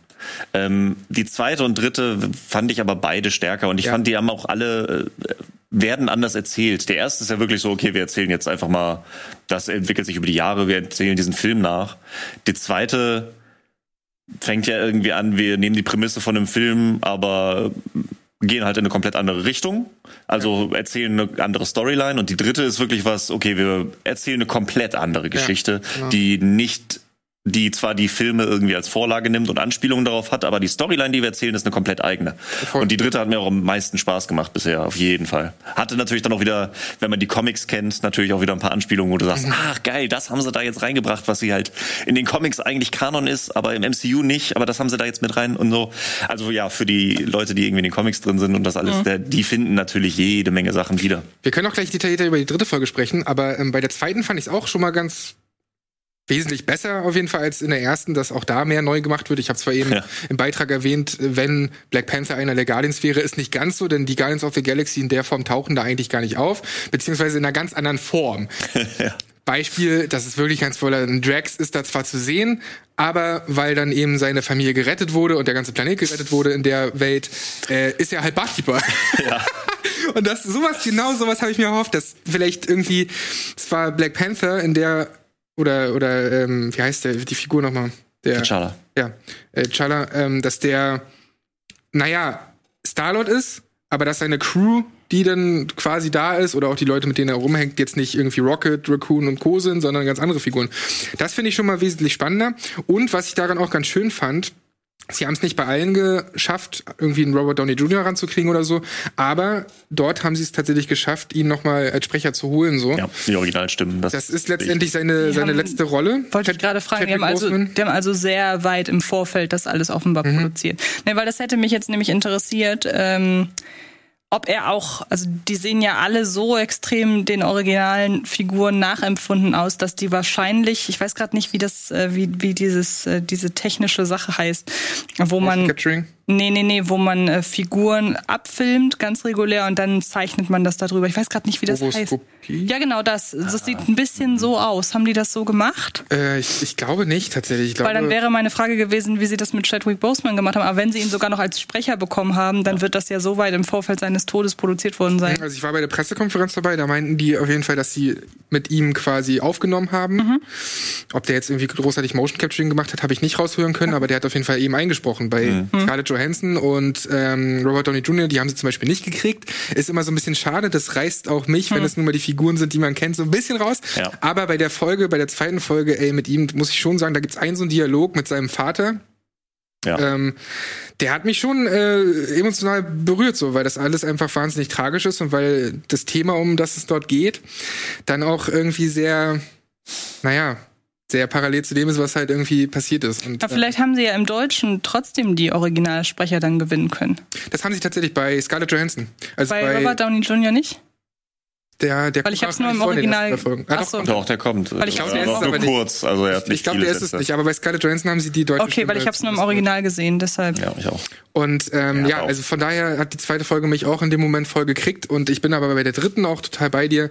Speaker 3: Ähm, die zweite und dritte fand ich aber beide stärker und ich ja. fand, die haben auch alle äh, werden anders erzählt. Der erste ist ja wirklich so, okay, wir erzählen jetzt einfach mal, das entwickelt sich über die Jahre, wir erzählen diesen Film nach. Die zweite fängt ja irgendwie an, wir nehmen die Prämisse von einem Film, aber gehen halt in eine komplett andere Richtung. Also ja. erzählen eine andere Storyline. Und die dritte ist wirklich was, okay, wir erzählen eine komplett andere Geschichte, ja, genau. die nicht die zwar die Filme irgendwie als Vorlage nimmt und Anspielungen darauf hat, aber die Storyline, die wir erzählen, ist eine komplett eigene. Voll. Und die dritte hat mir auch am meisten Spaß gemacht bisher, auf jeden Fall. Hatte natürlich dann auch wieder, wenn man die Comics kennt, natürlich auch wieder ein paar Anspielungen, wo du sagst, mhm. ach geil, das haben sie da jetzt reingebracht, was sie halt in den Comics eigentlich Kanon ist, aber im MCU nicht, aber das haben sie da jetzt mit rein und so. Also ja, für die Leute, die irgendwie in den Comics drin sind und das alles, mhm. der, die finden natürlich jede Menge Sachen wieder.
Speaker 1: Wir können auch gleich detaillierter über die dritte Folge sprechen, aber ähm, bei der zweiten fand ich es auch schon mal ganz wesentlich besser auf jeden Fall als in der ersten, dass auch da mehr neu gemacht wird. Ich habe zwar eben ja. im Beitrag erwähnt, wenn Black Panther einer der Guardians wäre, ist nicht ganz so, denn die Guardians of the Galaxy in der Form tauchen da eigentlich gar nicht auf, beziehungsweise in einer ganz anderen Form. ja. Beispiel, das ist wirklich ganz voller, Drax ist da zwar zu sehen, aber weil dann eben seine Familie gerettet wurde und der ganze Planet gerettet wurde in der Welt, äh, ist er halt Barkeeper. Ja. und das sowas, genau sowas habe ich mir erhofft, dass vielleicht irgendwie zwar Black Panther in der oder, oder ähm, wie heißt der, die Figur nochmal?
Speaker 3: Der T'Challa.
Speaker 1: Ja, äh, T'Challa, ähm, dass der, naja, Starlord ist, aber dass seine Crew, die dann quasi da ist, oder auch die Leute, mit denen er rumhängt, jetzt nicht irgendwie Rocket, Raccoon und Co. sind, sondern ganz andere Figuren. Das finde ich schon mal wesentlich spannender. Und was ich daran auch ganz schön fand, Sie haben es nicht bei allen geschafft, irgendwie einen Robert Downey Jr. ranzukriegen oder so, aber dort haben sie es tatsächlich geschafft, ihn nochmal als Sprecher zu holen. So. Ja,
Speaker 3: die Originalstimmen.
Speaker 1: Das, das ist letztendlich seine, seine haben, letzte Rolle.
Speaker 2: Wollte ich gerade fragen, die haben, also, die haben, also, sehr weit im Vorfeld das alles offenbar mhm. produziert. Nee, weil das hätte mich jetzt nämlich interessiert. Ähm, ob er auch, also die sehen ja alle so extrem den originalen Figuren nachempfunden aus, dass die wahrscheinlich, ich weiß gerade nicht, wie das, äh, wie, wie dieses, äh, diese technische Sache heißt, wo man. Capturing? Nee, nee, nee, wo man äh, Figuren abfilmt, ganz regulär, und dann zeichnet man das darüber. Ich weiß gerade nicht, wie das heißt. Ja, genau das. Das ah. sieht ein bisschen so aus. Haben die das so gemacht?
Speaker 1: Äh, ich, ich glaube nicht, tatsächlich. Ich glaube,
Speaker 2: Weil dann wäre meine Frage gewesen, wie sie das mit Chadwick Boseman gemacht haben. Aber wenn sie ihn sogar noch als Sprecher bekommen haben, dann wird das ja so weit im Vorfeld seines Todes produziert worden sein.
Speaker 1: Also ich war bei der Pressekonferenz dabei, da meinten die auf jeden Fall, dass sie mit ihm quasi aufgenommen haben. Mhm. Ob der jetzt irgendwie großartig Motion Capturing gemacht hat, habe ich nicht raushören können, aber der hat auf jeden Fall eben eingesprochen bei mhm. Scarlett Johansson und ähm, Robert Downey Jr., die haben sie zum Beispiel nicht gekriegt. Ist immer so ein bisschen schade, das reißt auch mich, hm. wenn es nun mal die Figuren sind, die man kennt, so ein bisschen raus. Ja. Aber bei der Folge, bei der zweiten Folge, ey, mit ihm muss ich schon sagen, da gibt's einen so einen Dialog mit seinem Vater. Ja. Ähm, der hat mich schon äh, emotional berührt, so, weil das alles einfach wahnsinnig tragisch ist und weil das Thema, um das es dort geht, dann auch irgendwie sehr, naja, sehr parallel zu dem ist, was halt irgendwie passiert ist.
Speaker 2: Und, Aber vielleicht äh, haben sie ja im Deutschen trotzdem die Originalsprecher dann gewinnen können.
Speaker 1: Das haben sie tatsächlich bei Scarlett Johansson.
Speaker 2: Also bei, bei Robert Downey Jr. nicht?
Speaker 1: Der, der
Speaker 2: Weil ich hab's nur im Original.
Speaker 3: Ah, doch, doch, der kommt. Weil ich hab's ja, noch nur kurz. Also er hat nicht
Speaker 1: ich glaube, der ist es nicht. Aber bei Scarlett Johansson haben sie die deutsche
Speaker 2: Okay, weil ich hab's nur im Original gesehen, deshalb.
Speaker 3: Ja, ich auch.
Speaker 1: Und ähm, ja, ja also von daher hat die zweite Folge mich auch in dem Moment voll gekriegt. Und ich bin aber bei der dritten auch total bei dir.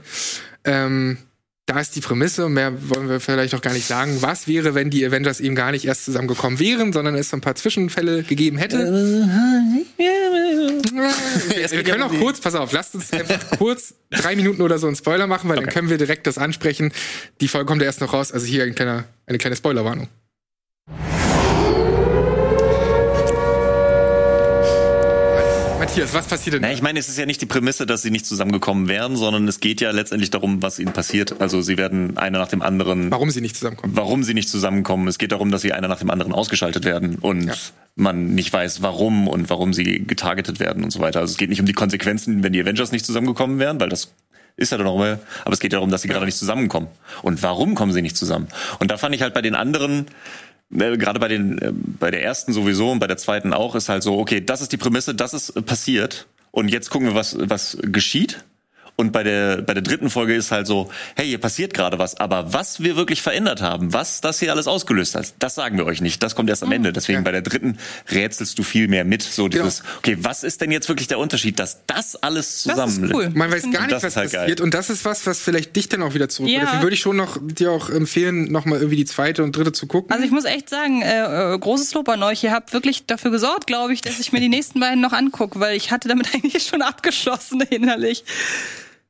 Speaker 1: Ähm, da ist die Prämisse, mehr wollen wir vielleicht auch gar nicht sagen. Was wäre, wenn die Avengers eben gar nicht erst zusammengekommen wären, sondern es so ein paar Zwischenfälle gegeben hätte? wir können auch kurz, pass auf, lasst uns einfach kurz drei Minuten oder so einen Spoiler machen, weil okay. dann können wir direkt das ansprechen. Die Folge kommt ja erst noch raus, also hier ein kleiner, eine kleine Spoilerwarnung. Matthias, was passiert denn?
Speaker 3: Na, ich meine, es ist ja nicht die Prämisse, dass sie nicht zusammengekommen wären, sondern es geht ja letztendlich darum, was ihnen passiert. Also sie werden einer nach dem anderen.
Speaker 1: Warum sie nicht zusammenkommen?
Speaker 3: Warum sie nicht zusammenkommen. Es geht darum, dass sie einer nach dem anderen ausgeschaltet werden und ja. man nicht weiß, warum und warum sie getargetet werden und so weiter. Also es geht nicht um die Konsequenzen, wenn die Avengers nicht zusammengekommen wären, weil das ist ja dann auch mal, aber es geht darum, dass sie gerade nicht zusammenkommen. Und warum kommen sie nicht zusammen? Und da fand ich halt bei den anderen gerade bei den äh, bei der ersten sowieso und bei der zweiten auch ist halt so okay das ist die Prämisse das ist passiert. Und jetzt gucken wir was was geschieht und bei der, bei der dritten Folge ist halt so, hey, hier passiert gerade was, aber was wir wirklich verändert haben, was das hier alles ausgelöst hat, das sagen wir euch nicht. Das kommt erst am Ende. Deswegen ja. bei der dritten rätselst du viel mehr mit. So dieses, genau. okay, was ist denn jetzt wirklich der Unterschied, dass das alles zusammen
Speaker 1: das ist cool. Man weiß gar nicht, was halt passiert. Geil. Und das ist was, was vielleicht dich dann auch wieder zurück. Ja. Deswegen würde ich schon noch dir auch empfehlen, nochmal irgendwie die zweite und dritte zu gucken.
Speaker 2: Also ich muss echt sagen, äh, äh, großes Lob an euch. Ihr habt wirklich dafür gesorgt, glaube ich, dass ich mir die nächsten beiden noch angucke, weil ich hatte damit eigentlich schon abgeschlossen innerlich.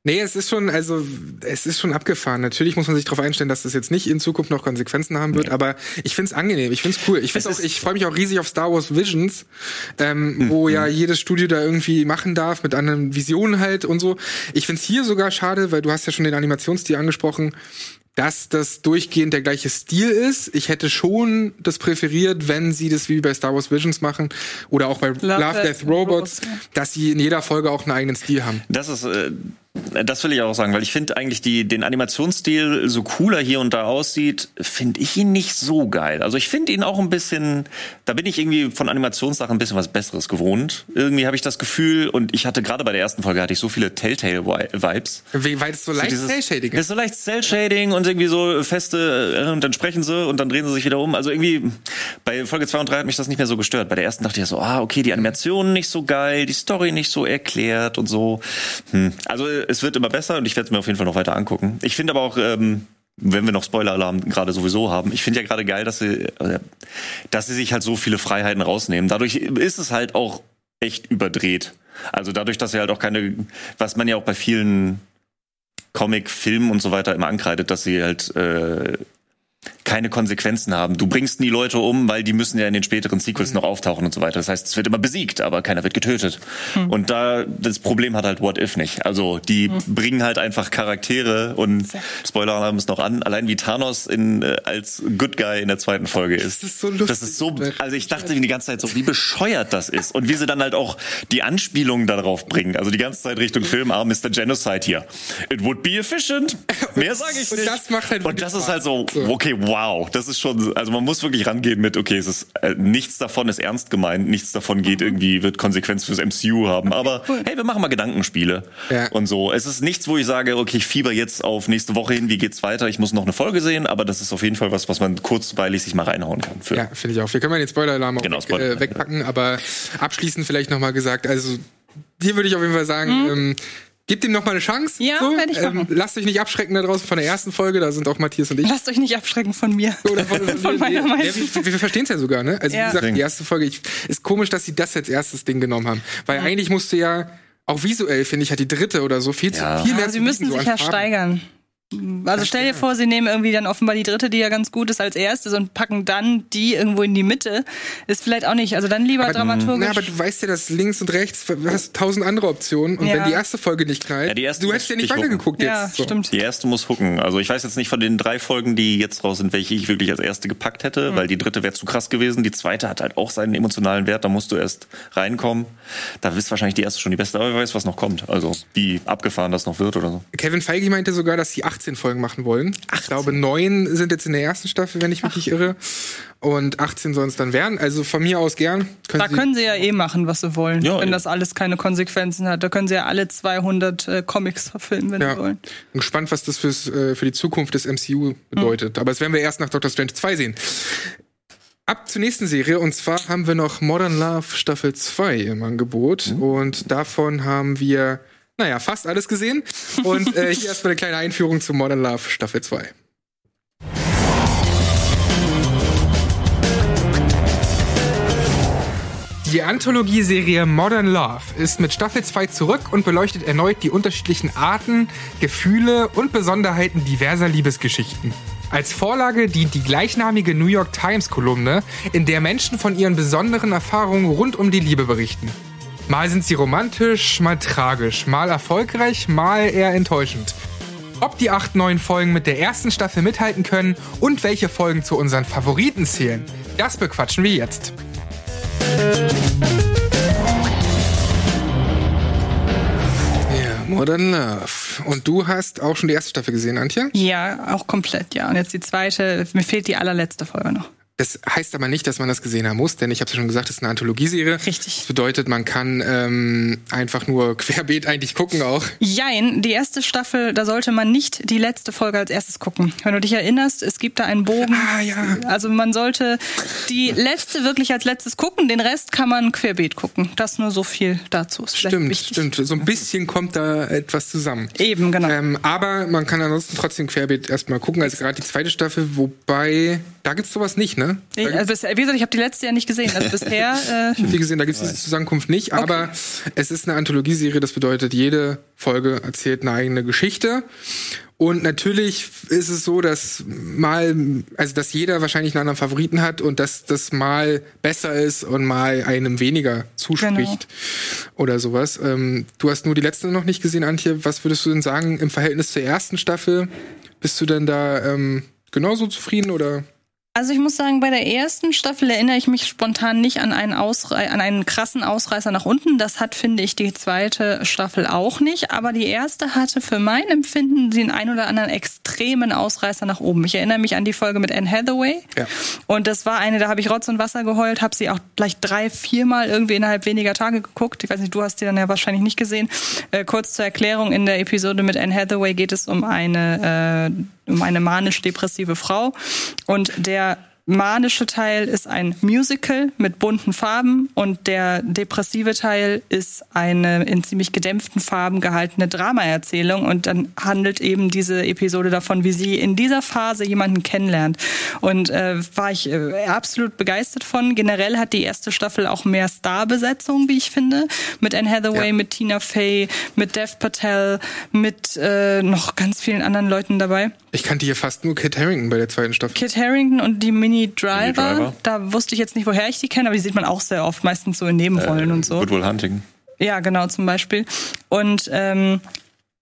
Speaker 1: Nee, es ist schon, also es ist schon abgefahren. Natürlich muss man sich darauf einstellen, dass das jetzt nicht in Zukunft noch Konsequenzen haben wird, nee. aber ich find's angenehm, ich find's cool. Ich find's auch, ich freue mich auch riesig auf Star Wars Visions, ähm, mhm. wo ja jedes Studio da irgendwie machen darf, mit anderen Visionen halt und so. Ich find's hier sogar schade, weil du hast ja schon den Animationsstil angesprochen dass das durchgehend der gleiche Stil ist. Ich hätte schon das präferiert, wenn sie das wie bei Star Wars Visions machen oder auch bei Love, Love Death, Robots, Robots, dass sie in jeder Folge auch einen eigenen Stil haben.
Speaker 3: Das ist äh, das will ich auch sagen, weil ich finde eigentlich die, den Animationsstil, so cooler hier und da aussieht, finde ich ihn nicht so geil. Also ich finde ihn auch ein bisschen, da bin ich irgendwie von Animationssachen ein bisschen was Besseres gewohnt. Irgendwie habe ich das Gefühl, und ich hatte gerade bei der ersten Folge hatte ich so viele Telltale-Vibes.
Speaker 1: Weil es so leicht so Cell-Shading
Speaker 3: ist. Ist so leicht Cell-Shading und irgendwie so feste, äh, und dann sprechen sie und dann drehen sie sich wieder um. Also irgendwie, bei Folge 2 und 3 hat mich das nicht mehr so gestört. Bei der ersten dachte ich so, ah, okay, die Animation nicht so geil, die Story nicht so erklärt und so. Hm. Also es wird immer besser und ich werde es mir auf jeden Fall noch weiter angucken. Ich finde aber auch, ähm, wenn wir noch Spoiler-Alarm gerade sowieso haben, ich finde ja gerade geil, dass sie, äh, dass sie sich halt so viele Freiheiten rausnehmen. Dadurch ist es halt auch echt überdreht. Also dadurch, dass sie halt auch keine, was man ja auch bei vielen Comic, Filmen und so weiter immer ankreidet, dass sie halt äh, keine Konsequenzen haben. Du bringst nie Leute um, weil die müssen ja in den späteren Sequels mhm. noch auftauchen und so weiter. Das heißt, es wird immer besiegt, aber keiner wird getötet. Mhm. Und da das Problem hat halt What If nicht. Also die mhm. bringen halt einfach Charaktere und Spoiler haben es noch an. Allein wie Thanos in, äh, als Good Guy in der zweiten Folge ist. Das ist so lustig. Das ist so. Also ich dachte die ganze Zeit so, wie bescheuert das ist und wie sie dann halt auch die Anspielungen darauf bringen. Also die ganze Zeit Richtung Film, ah, Mr. Genocide hier. It would be efficient. Mehr sage ich nicht. Und das macht halt. Und das ist halt so, okay, wow wow, das ist schon, also man muss wirklich rangehen mit, okay, es ist äh, nichts davon ist ernst gemeint, nichts davon geht mhm. irgendwie, wird Konsequenz fürs MCU haben, okay, aber cool. hey, wir machen mal Gedankenspiele ja. und so. Es ist nichts, wo ich sage, okay, ich fieber jetzt auf nächste Woche hin, wie geht's weiter, ich muss noch eine Folge sehen, aber das ist auf jeden Fall was, was man kurzweilig sich mal reinhauen kann.
Speaker 1: Für. Ja, finde ich auch. Wir können mal den Spoiler-Alarm genau, weg, äh, wegpacken, aber abschließend vielleicht nochmal gesagt, also dir würde ich auf jeden Fall sagen, mhm. ähm, Gebt ihm noch mal eine Chance.
Speaker 2: Ja, so. werde ich
Speaker 1: ähm, machen. Ähm, lasst euch nicht abschrecken da draußen von der ersten Folge, da sind auch Matthias und ich.
Speaker 2: Lasst euch nicht abschrecken von mir. Oder von,
Speaker 1: von meiner Meinung. Ja, wir, wir verstehen es ja sogar, ne? Also ja. wie gesagt, die erste Folge, ich, ist komisch, dass sie das als erstes Ding genommen haben. Weil mhm. eigentlich musste ja, auch visuell, finde ich, hat die dritte oder so viel, ja. zu, viel mehr
Speaker 2: ja, Sie müssen sich ja steigern. Also stell dir vor, sie nehmen irgendwie dann offenbar die dritte, die ja ganz gut ist, als erstes und packen dann die irgendwo in die Mitte. Ist vielleicht auch nicht. Also dann lieber aber, dramaturgisch.
Speaker 1: Na, aber du weißt ja, dass links und rechts du hast tausend andere Optionen und ja. wenn die erste Folge nicht knallt, ja, die erste du hättest ja nicht weitergeguckt jetzt. Ja,
Speaker 2: so. stimmt.
Speaker 3: Die erste muss gucken. Also ich weiß jetzt nicht von den drei Folgen, die jetzt raus sind, welche ich wirklich als erste gepackt hätte, mhm. weil die dritte wäre zu krass gewesen. Die zweite hat halt auch seinen emotionalen Wert, da musst du erst reinkommen. Da ist wahrscheinlich die erste schon die beste, aber wer weiß, was noch kommt. Also wie abgefahren das noch wird oder so.
Speaker 1: Kevin Feige meinte sogar, dass sie 18 Folgen machen wollen wollen. 18. Ich glaube, neun sind jetzt in der ersten Staffel, wenn ich mich Ach. nicht irre. Und 18 sollen es dann werden. Also von mir aus gern.
Speaker 2: Können da sie können sie ja eh machen, was sie wollen, ja, wenn das alles keine Konsequenzen hat. Da können sie ja alle 200 äh, Comics verfilmen, wenn ja. sie wollen.
Speaker 1: Bin gespannt, was das fürs, äh, für die Zukunft des MCU bedeutet. Mhm. Aber das werden wir erst nach Doctor Strange 2 sehen. Ab zur nächsten Serie und zwar haben wir noch Modern Love Staffel 2 im Angebot mhm. und davon haben wir naja, fast alles gesehen. Und äh, hier erstmal eine kleine Einführung zu Modern Love Staffel 2. Die Anthologieserie Modern Love ist mit Staffel 2 zurück und beleuchtet erneut die unterschiedlichen Arten, Gefühle und Besonderheiten diverser Liebesgeschichten. Als Vorlage dient die gleichnamige New York Times Kolumne, in der Menschen von ihren besonderen Erfahrungen rund um die Liebe berichten. Mal sind sie romantisch, mal tragisch, mal erfolgreich, mal eher enttäuschend. Ob die acht neuen Folgen mit der ersten Staffel mithalten können und welche Folgen zu unseren Favoriten zählen, das bequatschen wir jetzt. Ja, Modern Love. Und du hast auch schon die erste Staffel gesehen, Antje?
Speaker 2: Ja, auch komplett, ja. Und jetzt die zweite, mir fehlt die allerletzte Folge noch.
Speaker 1: Das heißt aber nicht, dass man das gesehen haben muss, denn ich habe ja schon gesagt, es ist eine Anthologieserie.
Speaker 2: Richtig.
Speaker 1: Das bedeutet, man kann ähm, einfach nur querbeet eigentlich gucken auch.
Speaker 2: Jein, die erste Staffel, da sollte man nicht die letzte Folge als erstes gucken. Wenn du dich erinnerst, es gibt da einen Bogen.
Speaker 1: Ah, ja.
Speaker 2: Also man sollte die letzte wirklich als letztes gucken, den Rest kann man querbeet gucken. Das nur so viel dazu. Ist
Speaker 1: Stimmt,
Speaker 2: wichtig.
Speaker 1: stimmt. So ein bisschen kommt da etwas zusammen.
Speaker 2: Eben, genau.
Speaker 1: Ähm, aber man kann ansonsten trotzdem querbeet erstmal gucken, also gerade die zweite Staffel, wobei, da gibt's sowas nicht, ne? Da
Speaker 2: Ich, also, wie gesagt, ich habe die letzte ja nicht gesehen. Also bisher, äh,
Speaker 1: Wie gesehen, da gibt es diese Zusammenkunft nicht, aber es ist eine Anthologieserie, das bedeutet, jede Folge erzählt eine eigene Geschichte. Und natürlich ist es so, dass mal, also dass jeder wahrscheinlich einen anderen Favoriten hat und dass das mal besser ist und mal einem weniger zuspricht oder sowas. Ähm, du hast nur die letzte noch nicht gesehen, Antje. Was würdest du denn sagen im Verhältnis zur ersten Staffel? Bist du denn da ähm, genauso zufrieden oder?
Speaker 2: Also ich muss sagen, bei der ersten Staffel erinnere ich mich spontan nicht an einen, Ausrei an einen krassen Ausreißer nach unten. Das hat, finde ich, die zweite Staffel auch nicht. Aber die erste hatte für mein Empfinden den ein oder anderen extremen Ausreißer nach oben. Ich erinnere mich an die Folge mit Anne Hathaway.
Speaker 1: Ja.
Speaker 2: Und das war eine, da habe ich Rotz und Wasser geheult, habe sie auch gleich drei, viermal irgendwie innerhalb weniger Tage geguckt. Ich weiß nicht, du hast die dann ja wahrscheinlich nicht gesehen. Äh, kurz zur Erklärung, in der Episode mit Anne Hathaway geht es um eine, äh, um eine manisch-depressive Frau. Und der manische Teil ist ein Musical mit bunten Farben und der depressive Teil ist eine in ziemlich gedämpften Farben gehaltene Dramaerzählung und dann handelt eben diese Episode davon, wie sie in dieser Phase jemanden kennenlernt und äh, war ich äh, absolut begeistert von. Generell hat die erste Staffel auch mehr Starbesetzung, wie ich finde, mit Anne Hathaway,
Speaker 1: Ja.
Speaker 2: mit Tina Fey, mit Dev Patel, mit äh, noch ganz vielen anderen Leuten dabei.
Speaker 1: Ich kannte hier fast nur Kit Harington bei der zweiten Staffel.
Speaker 2: Kit Harrington und die Mini Driver,
Speaker 3: Driver.
Speaker 2: da wusste ich jetzt nicht, woher ich die kenne, aber die sieht man auch sehr oft, meistens so in Nebenrollen und so.
Speaker 3: Good Will Hunting.
Speaker 2: Ja, genau, zum Beispiel. Und ähm,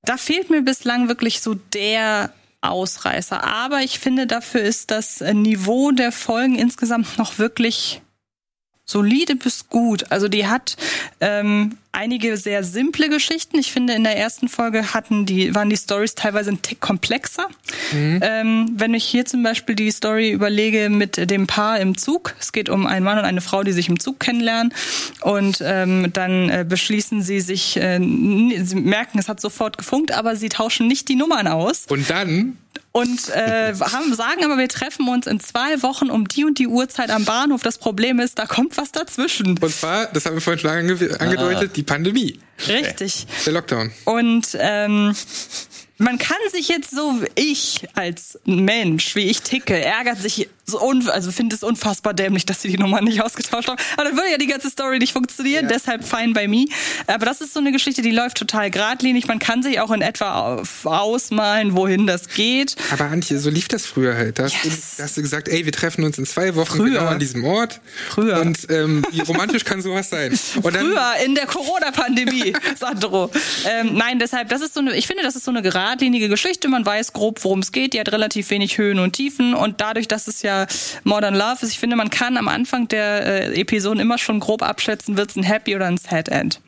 Speaker 2: da fehlt mir bislang wirklich so der Ausreißer. Aber ich finde, dafür ist das äh, Niveau der Folgen insgesamt noch wirklich solide bis gut. Also die hat ähm, einige sehr simple Geschichten. Ich finde, in der ersten Folge hatten die, waren die Stories teilweise ein Tick komplexer. Ähm, wenn ich hier zum Beispiel die Story überlege mit dem Paar im Zug. Es geht um einen Mann und eine Frau, die sich im Zug kennenlernen. Und ähm, dann äh, beschließen sie sich, äh, sie merken, es hat sofort gefunkt, aber sie tauschen nicht die Nummern aus.
Speaker 1: Und dann
Speaker 2: Und äh, haben, sagen aber, wir treffen uns in zwei Wochen um die und die Uhrzeit am Bahnhof. Das Problem ist, da kommt was dazwischen.
Speaker 1: Und zwar, das haben wir vorhin schon ange angedeutet, die Pandemie,
Speaker 2: Richtig.
Speaker 1: der Lockdown.
Speaker 2: Und ähm, man kann sich jetzt so, ich als Mensch, wie ich ticke, ärgert sich so un also finde es unfassbar dämlich, dass sie die Nummer nicht ausgetauscht haben. Aber dann würde ja die ganze Story nicht funktionieren,
Speaker 1: Ja.
Speaker 2: deshalb fine by me. Aber das ist so eine Geschichte, die läuft total geradlinig. Man kann sich auch in etwa ausmalen, wohin das geht.
Speaker 1: Aber Antje, so lief das früher halt. Da hast,
Speaker 2: Yes.
Speaker 1: du, hast du gesagt, ey, wir treffen uns in zwei Wochen
Speaker 2: Früher.
Speaker 1: genau an diesem Ort.
Speaker 2: Früher.
Speaker 1: Und ähm, wie romantisch kann sowas sein? Und
Speaker 2: Früher in der Corona-Pandemie, Sandro. Ähm, nein, deshalb, das ist so eine, ich finde, das ist so eine geradlinige Geschichte. Man weiß grob, worum es geht. Die hat relativ wenig Höhen und Tiefen. Und dadurch, dass es ja Modern Love ist, ich finde, man kann am Anfang der äh, Episoden immer schon grob abschätzen, wird es ein Happy oder ein Sad End.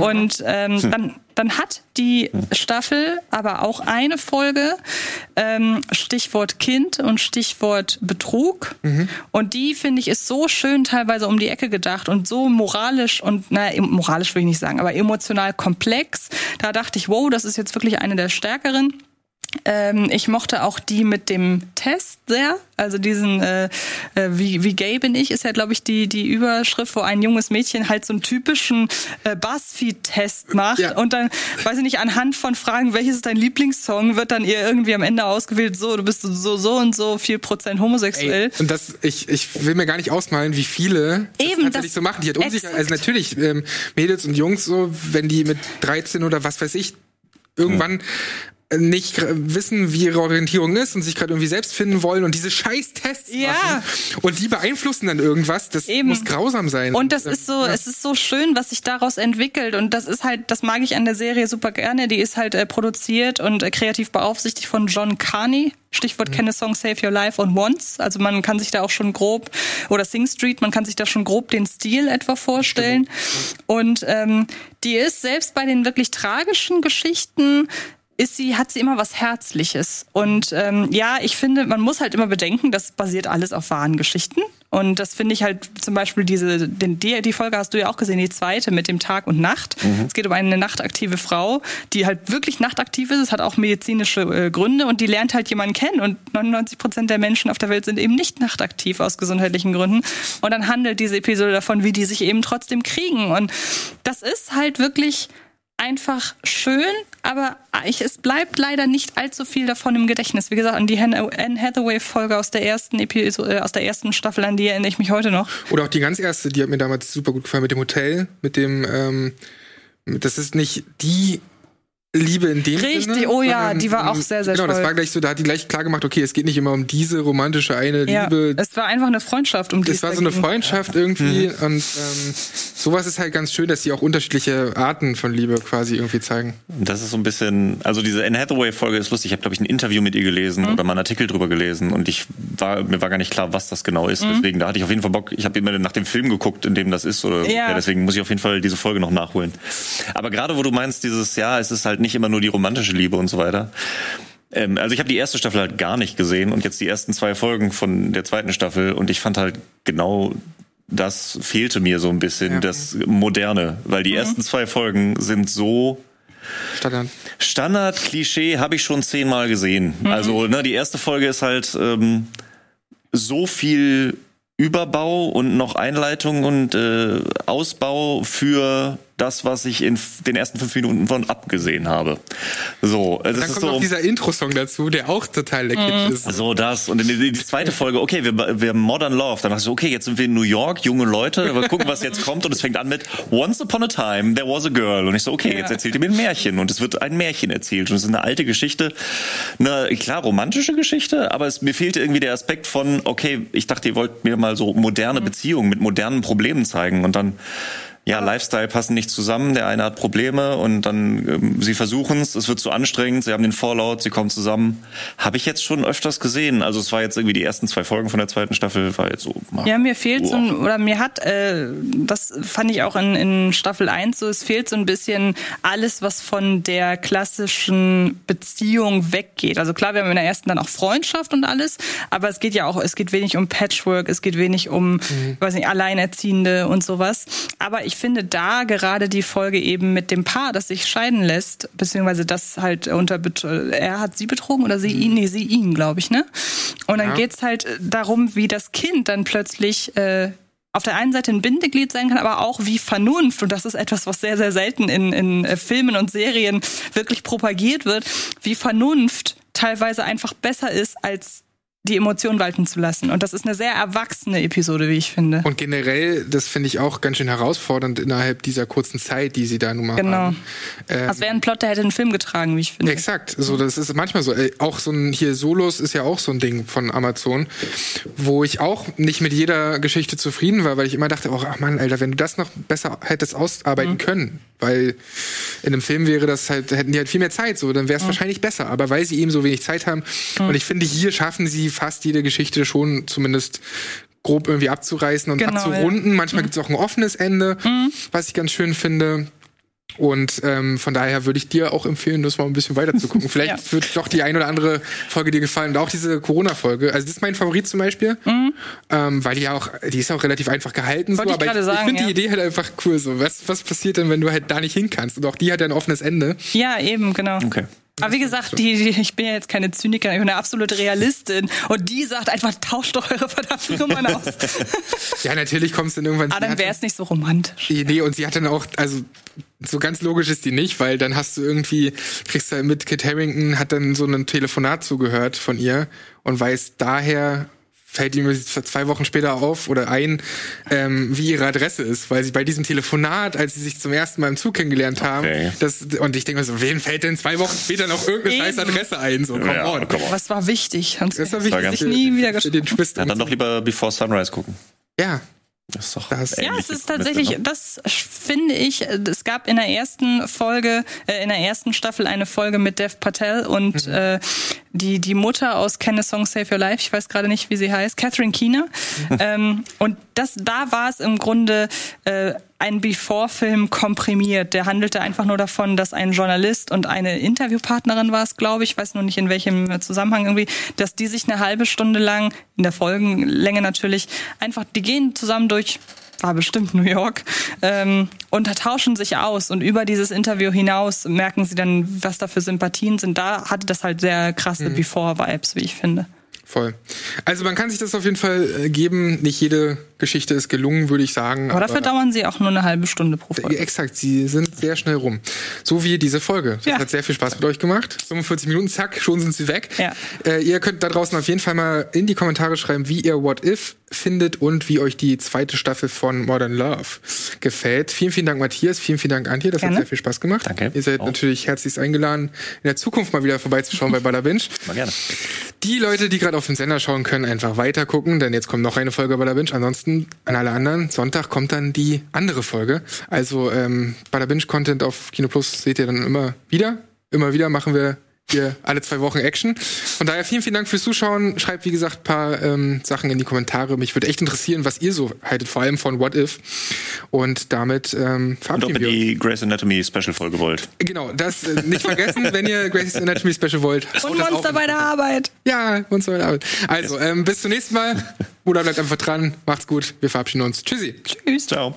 Speaker 2: Und ähm, dann, dann hat die Staffel aber auch eine Folge, ähm, Stichwort Kind und Stichwort Betrug. Und die, finde ich, ist so schön teilweise um die Ecke gedacht und so moralisch und, naja, moralisch will ich nicht sagen, aber emotional komplex. Da dachte ich, wow, das ist jetzt wirklich eine der stärkeren. Ähm, ich mochte auch die mit dem Test sehr. Also diesen, äh, äh, wie, wie gay bin ich, ist ja, glaube ich, die, die Überschrift, wo ein junges Mädchen halt so einen typischen äh, Buzzfeed-Test macht. Ja. Und dann, weiß ich nicht, anhand von Fragen, welches ist dein Lieblingssong, wird dann ihr irgendwie am Ende ausgewählt, so, du bist so, so und so viel Prozent homosexuell. Ey,
Speaker 1: und das, ich, ich will mir gar nicht ausmalen, wie viele Eben, das tatsächlich so machen. Die hat unsicher, also natürlich, ähm, Mädels und Jungs so, wenn die mit 13 oder was weiß ich, irgendwann nicht wissen, wie ihre Orientierung ist und sich gerade irgendwie selbst finden wollen und diese scheiß Tests ja. machen und die beeinflussen dann irgendwas, das Eben. muss grausam sein.
Speaker 2: Und das ist so, ja. es ist so schön, was sich daraus entwickelt und das ist halt, das mag ich an der Serie super gerne. Die ist halt äh, produziert und äh, kreativ beaufsichtigt von John Carney. Stichwort mhm. kenne Song Save Your Life on Once. Also man kann sich da auch schon grob oder Sing Street, man kann sich da schon grob den Stil etwa vorstellen. Und ähm, die ist selbst bei den wirklich tragischen Geschichten ist sie, hat sie immer was Herzliches. Und ähm, ja, ich finde, man muss halt immer bedenken, das basiert alles auf wahren Geschichten. Und das finde ich halt zum Beispiel diese, den, die, die Folge hast du ja auch gesehen, die zweite mit dem Tag und Nacht. Mhm. Es geht um eine nachtaktive Frau, die halt wirklich nachtaktiv ist. Es hat auch medizinische äh, Gründe und die lernt halt jemanden kennen. Und 99 Prozent der Menschen auf der Welt sind eben nicht nachtaktiv aus gesundheitlichen Gründen. Und dann handelt diese Episode davon, wie die sich eben trotzdem kriegen. Und das ist halt wirklich einfach schön, aber ich, es bleibt leider nicht allzu viel davon im Gedächtnis. Wie gesagt, an die Anne Hathaway-Folge aus der ersten Episode, äh, aus der ersten Staffel, an die erinnere ich mich heute noch.
Speaker 1: Oder auch die ganz erste, die hat mir damals super gut gefallen mit dem Hotel, mit dem, ähm, das ist nicht die Liebe in dem
Speaker 2: Richtig, Sinne, oh ja, die war auch sehr, sehr
Speaker 1: Genau,
Speaker 2: toll.
Speaker 1: das war gleich so, da hat die gleich klar gemacht, okay, es geht nicht immer um diese romantische eine ja, Liebe.
Speaker 2: Es war einfach eine Freundschaft, um die
Speaker 1: es war so eine Freundschaft irgendwie mhm. und ähm, sowas ist halt ganz schön, dass sie auch unterschiedliche Arten von Liebe quasi irgendwie zeigen.
Speaker 3: Das ist so ein bisschen, also diese Anne Hathaway-Folge ist lustig. Ich habe, glaube ich, ein Interview mit ihr gelesen mhm. oder mal einen Artikel drüber gelesen und ich war, mir war gar nicht klar, was das genau ist. Mhm. Deswegen, da hatte ich auf jeden Fall Bock. Ich habe immer nach dem Film geguckt, in dem das ist oder ja. ja. deswegen muss ich auf jeden Fall diese Folge noch nachholen. Aber gerade wo du meinst, dieses, ja, es ist halt nicht immer nur die romantische romantische Liebe und so weiter. Ähm, also ich habe die erste Staffel halt gar nicht gesehen und jetzt die ersten zwei Folgen von der zweiten Staffel und ich fand halt genau das fehlte mir so ein bisschen, ja. das Moderne, weil die mhm. ersten zwei Folgen sind so Standard. Standard, Klischee habe ich schon zehnmal gesehen. Mhm. Also ne, die erste Folge ist halt ähm, so viel Überbau und noch Einleitung und äh, Ausbau für das, was ich in den ersten fünf Minuten von abgesehen habe. So,
Speaker 1: es dann kommt so, noch dieser Intro-Song dazu, der auch total lecker mhm. ist.
Speaker 3: So das und in die, die zweite Folge, okay, wir, wir Modern Love. Dann ich so, okay, jetzt sind wir in New York, junge Leute, wir gucken, was jetzt kommt und es fängt an mit Once upon a time there was a girl und ich so, okay, jetzt erzählt ihr mir ein Märchen und es wird ein Märchen erzählt und es ist eine alte Geschichte, eine klar romantische Geschichte, aber es mir fehlte irgendwie der Aspekt von, okay, ich dachte, ihr wollt mir mal so moderne mhm. Beziehungen mit modernen Problemen zeigen und dann ja, Lifestyle passen nicht zusammen, der eine hat Probleme und dann ähm, sie versuchen es, es wird zu anstrengend, sie haben den Fallout, sie kommen zusammen. Habe ich jetzt schon öfters gesehen. Also es war jetzt irgendwie die ersten zwei Folgen von der zweiten Staffel, war jetzt so.
Speaker 2: Mal, ja, mir fehlt so ein, oder mir hat, äh, das fand ich auch in, in Staffel 1 so, es fehlt so ein bisschen alles, was von der klassischen Beziehung weggeht. Also klar, wir haben in der ersten dann auch Freundschaft und alles, aber es geht ja auch, es geht wenig um Patchwork, es geht wenig um, mhm. weiß nicht, Alleinerziehende und sowas. Aber ich ich finde da gerade die Folge eben mit dem Paar, das sich scheiden lässt, beziehungsweise das halt unter, er hat sie betrogen oder sie mhm. ihn, nee, sie ihn, glaube ich, ne? Und dann ja. geht's halt darum, wie das Kind dann plötzlich äh, auf der einen Seite ein Bindeglied sein kann, aber auch wie Vernunft, und das ist etwas, was sehr, sehr selten in, in äh, Filmen und Serien wirklich propagiert wird, wie Vernunft teilweise einfach besser ist als die Emotionen walten zu lassen. Und das ist eine sehr erwachsene Episode, wie ich finde.
Speaker 1: Und generell, das finde ich auch ganz schön herausfordernd innerhalb dieser kurzen Zeit, die sie da nun mal genau. haben.
Speaker 2: Genau. das wäre ein Plot, der hätte einen Film getragen, wie ich finde.
Speaker 1: Exakt. So, das ist manchmal so. Äh, auch so ein hier Solos ist ja auch so ein Ding von Amazon, wo ich auch nicht mit jeder Geschichte zufrieden war, weil ich immer dachte, oh, ach Mann, Alter, wenn du das noch besser hättest ausarbeiten mhm. können, weil in einem Film wäre das halt, hätten die halt viel mehr Zeit, so, dann wäre es mhm. wahrscheinlich besser. Aber weil sie eben so wenig Zeit haben, mhm. und ich finde, hier schaffen sie fast jede Geschichte schon zumindest grob irgendwie abzureißen und genau, abzurunden. Ja. Manchmal mhm. gibt es auch ein offenes Ende, mhm. was ich ganz schön finde. Und ähm, von daher würde ich dir auch empfehlen, das mal ein bisschen weiter zu gucken. Vielleicht ja. wird doch die ein oder andere Folge dir gefallen und auch diese Corona-Folge. Also das ist mein Favorit zum Beispiel, mhm. ähm, weil die ja auch, die ist auch relativ einfach gehalten. so, aber ich, ich, ich finde ja. die Idee halt einfach cool. So, was was passiert denn, wenn du halt da nicht hin kannst? Und auch die hat ja ein offenes Ende.
Speaker 2: Ja, eben genau.
Speaker 3: Okay.
Speaker 2: Aber wie gesagt, die, die, ich bin ja jetzt keine Zynikerin, ich bin eine absolute Realistin. Und die sagt einfach, tauscht doch eure verdammten Nummern aus.
Speaker 1: ja, natürlich kommst du dann irgendwann.
Speaker 2: Aber dann wäre es nicht so romantisch.
Speaker 1: Nee, und sie hat dann auch, also so ganz logisch ist die nicht, weil dann hast du irgendwie, kriegst du mit Kit Harrington, hat dann so ein Telefonat zugehört von ihr und weiß daher, fällt ihm zwei Wochen später auf oder ein, ähm, wie ihre Adresse ist, weil sie bei diesem Telefonat, als sie sich zum ersten Mal im Zug kennengelernt haben, okay. das, und ich denke mir so, wen fällt denn zwei Wochen später noch irgendeine scheiß Adresse ein? So, come
Speaker 2: ja,
Speaker 1: on.
Speaker 2: Come on. Was war wichtig?
Speaker 1: Hans das war wichtig.
Speaker 2: Ich nie wieder
Speaker 3: den Twist. Ja, dann doch lieber Before Sunrise gucken.
Speaker 1: Ja,
Speaker 2: das ist doch das, ja, es ist tatsächlich, das finde ich, es gab in der ersten Folge, äh, in der ersten Staffel eine Folge mit Dev Patel und mhm. äh, die, die Mutter aus Can a Song Save Your Life, ich weiß gerade nicht, wie sie heißt, Catherine Keener. Mhm. ähm, und das, da war es im Grunde äh, ein Before-Film komprimiert. Der handelte einfach nur davon, dass ein Journalist und eine Interviewpartnerin war es, glaube ich, weiß nur nicht in welchem Zusammenhang irgendwie, dass die sich eine halbe Stunde lang, in der Folgenlänge natürlich, einfach, die gehen zusammen durch war bestimmt New York, ähm, und tauschen sich aus. Und über dieses Interview hinaus merken sie dann, was da für Sympathien sind. Da hatte das halt sehr krasse mhm. Before-Vibes, wie ich finde.
Speaker 1: Voll. Also man kann sich das auf jeden Fall äh, geben. Nicht jede Geschichte ist gelungen, würde ich sagen.
Speaker 2: Aber, aber dafür dauern sie auch nur eine halbe Stunde pro Folge.
Speaker 1: Exakt, sie sind sehr schnell rum. So wie diese Folge. Das ja. hat sehr viel Spaß mit euch gemacht. 45 Minuten, zack, schon sind sie weg. Ja. Äh, ihr könnt da draußen auf jeden Fall mal in die Kommentare schreiben, wie ihr What If findet und wie euch die zweite Staffel von Modern Love gefällt. Vielen, vielen Dank, Matthias. Vielen, vielen Dank, Antje. Das Gerne. hat sehr viel Spaß gemacht.
Speaker 3: Danke.
Speaker 1: Ihr seid auch. natürlich herzlichst eingeladen, in der Zukunft mal wieder vorbeizuschauen bei Bada Binge.
Speaker 3: Mal gerne.
Speaker 1: Die Leute, die gerade auf den Sender schauen, können einfach weiter gucken, denn jetzt kommt noch eine Folge Bada Binge. Ansonsten an alle anderen, Sonntag kommt dann die andere Folge. Also ähm, Bada Binge Content auf Kino Plus seht ihr dann immer wieder. Immer wieder machen wir hier alle zwei Wochen Action. Von daher vielen, vielen Dank fürs Zuschauen. Schreibt, wie gesagt, paar ähm, Sachen in die Kommentare. Mich würde echt interessieren, was ihr so haltet, vor allem von What If. Und damit ähm, verabschieden
Speaker 3: Und ob ihr die Grey's Anatomy Special Folge wollt.
Speaker 1: Genau, das äh, nicht vergessen, wenn ihr Grey's Anatomy Special wollt.
Speaker 2: Und Monster bei der Arbeit.
Speaker 1: Ja, Monster bei der Arbeit. Also, ähm, bis zum nächsten Mal. Bruder bleibt einfach dran. Macht's gut. Wir verabschieden uns. Tschüssi.
Speaker 2: Tschüss.
Speaker 3: Ciao.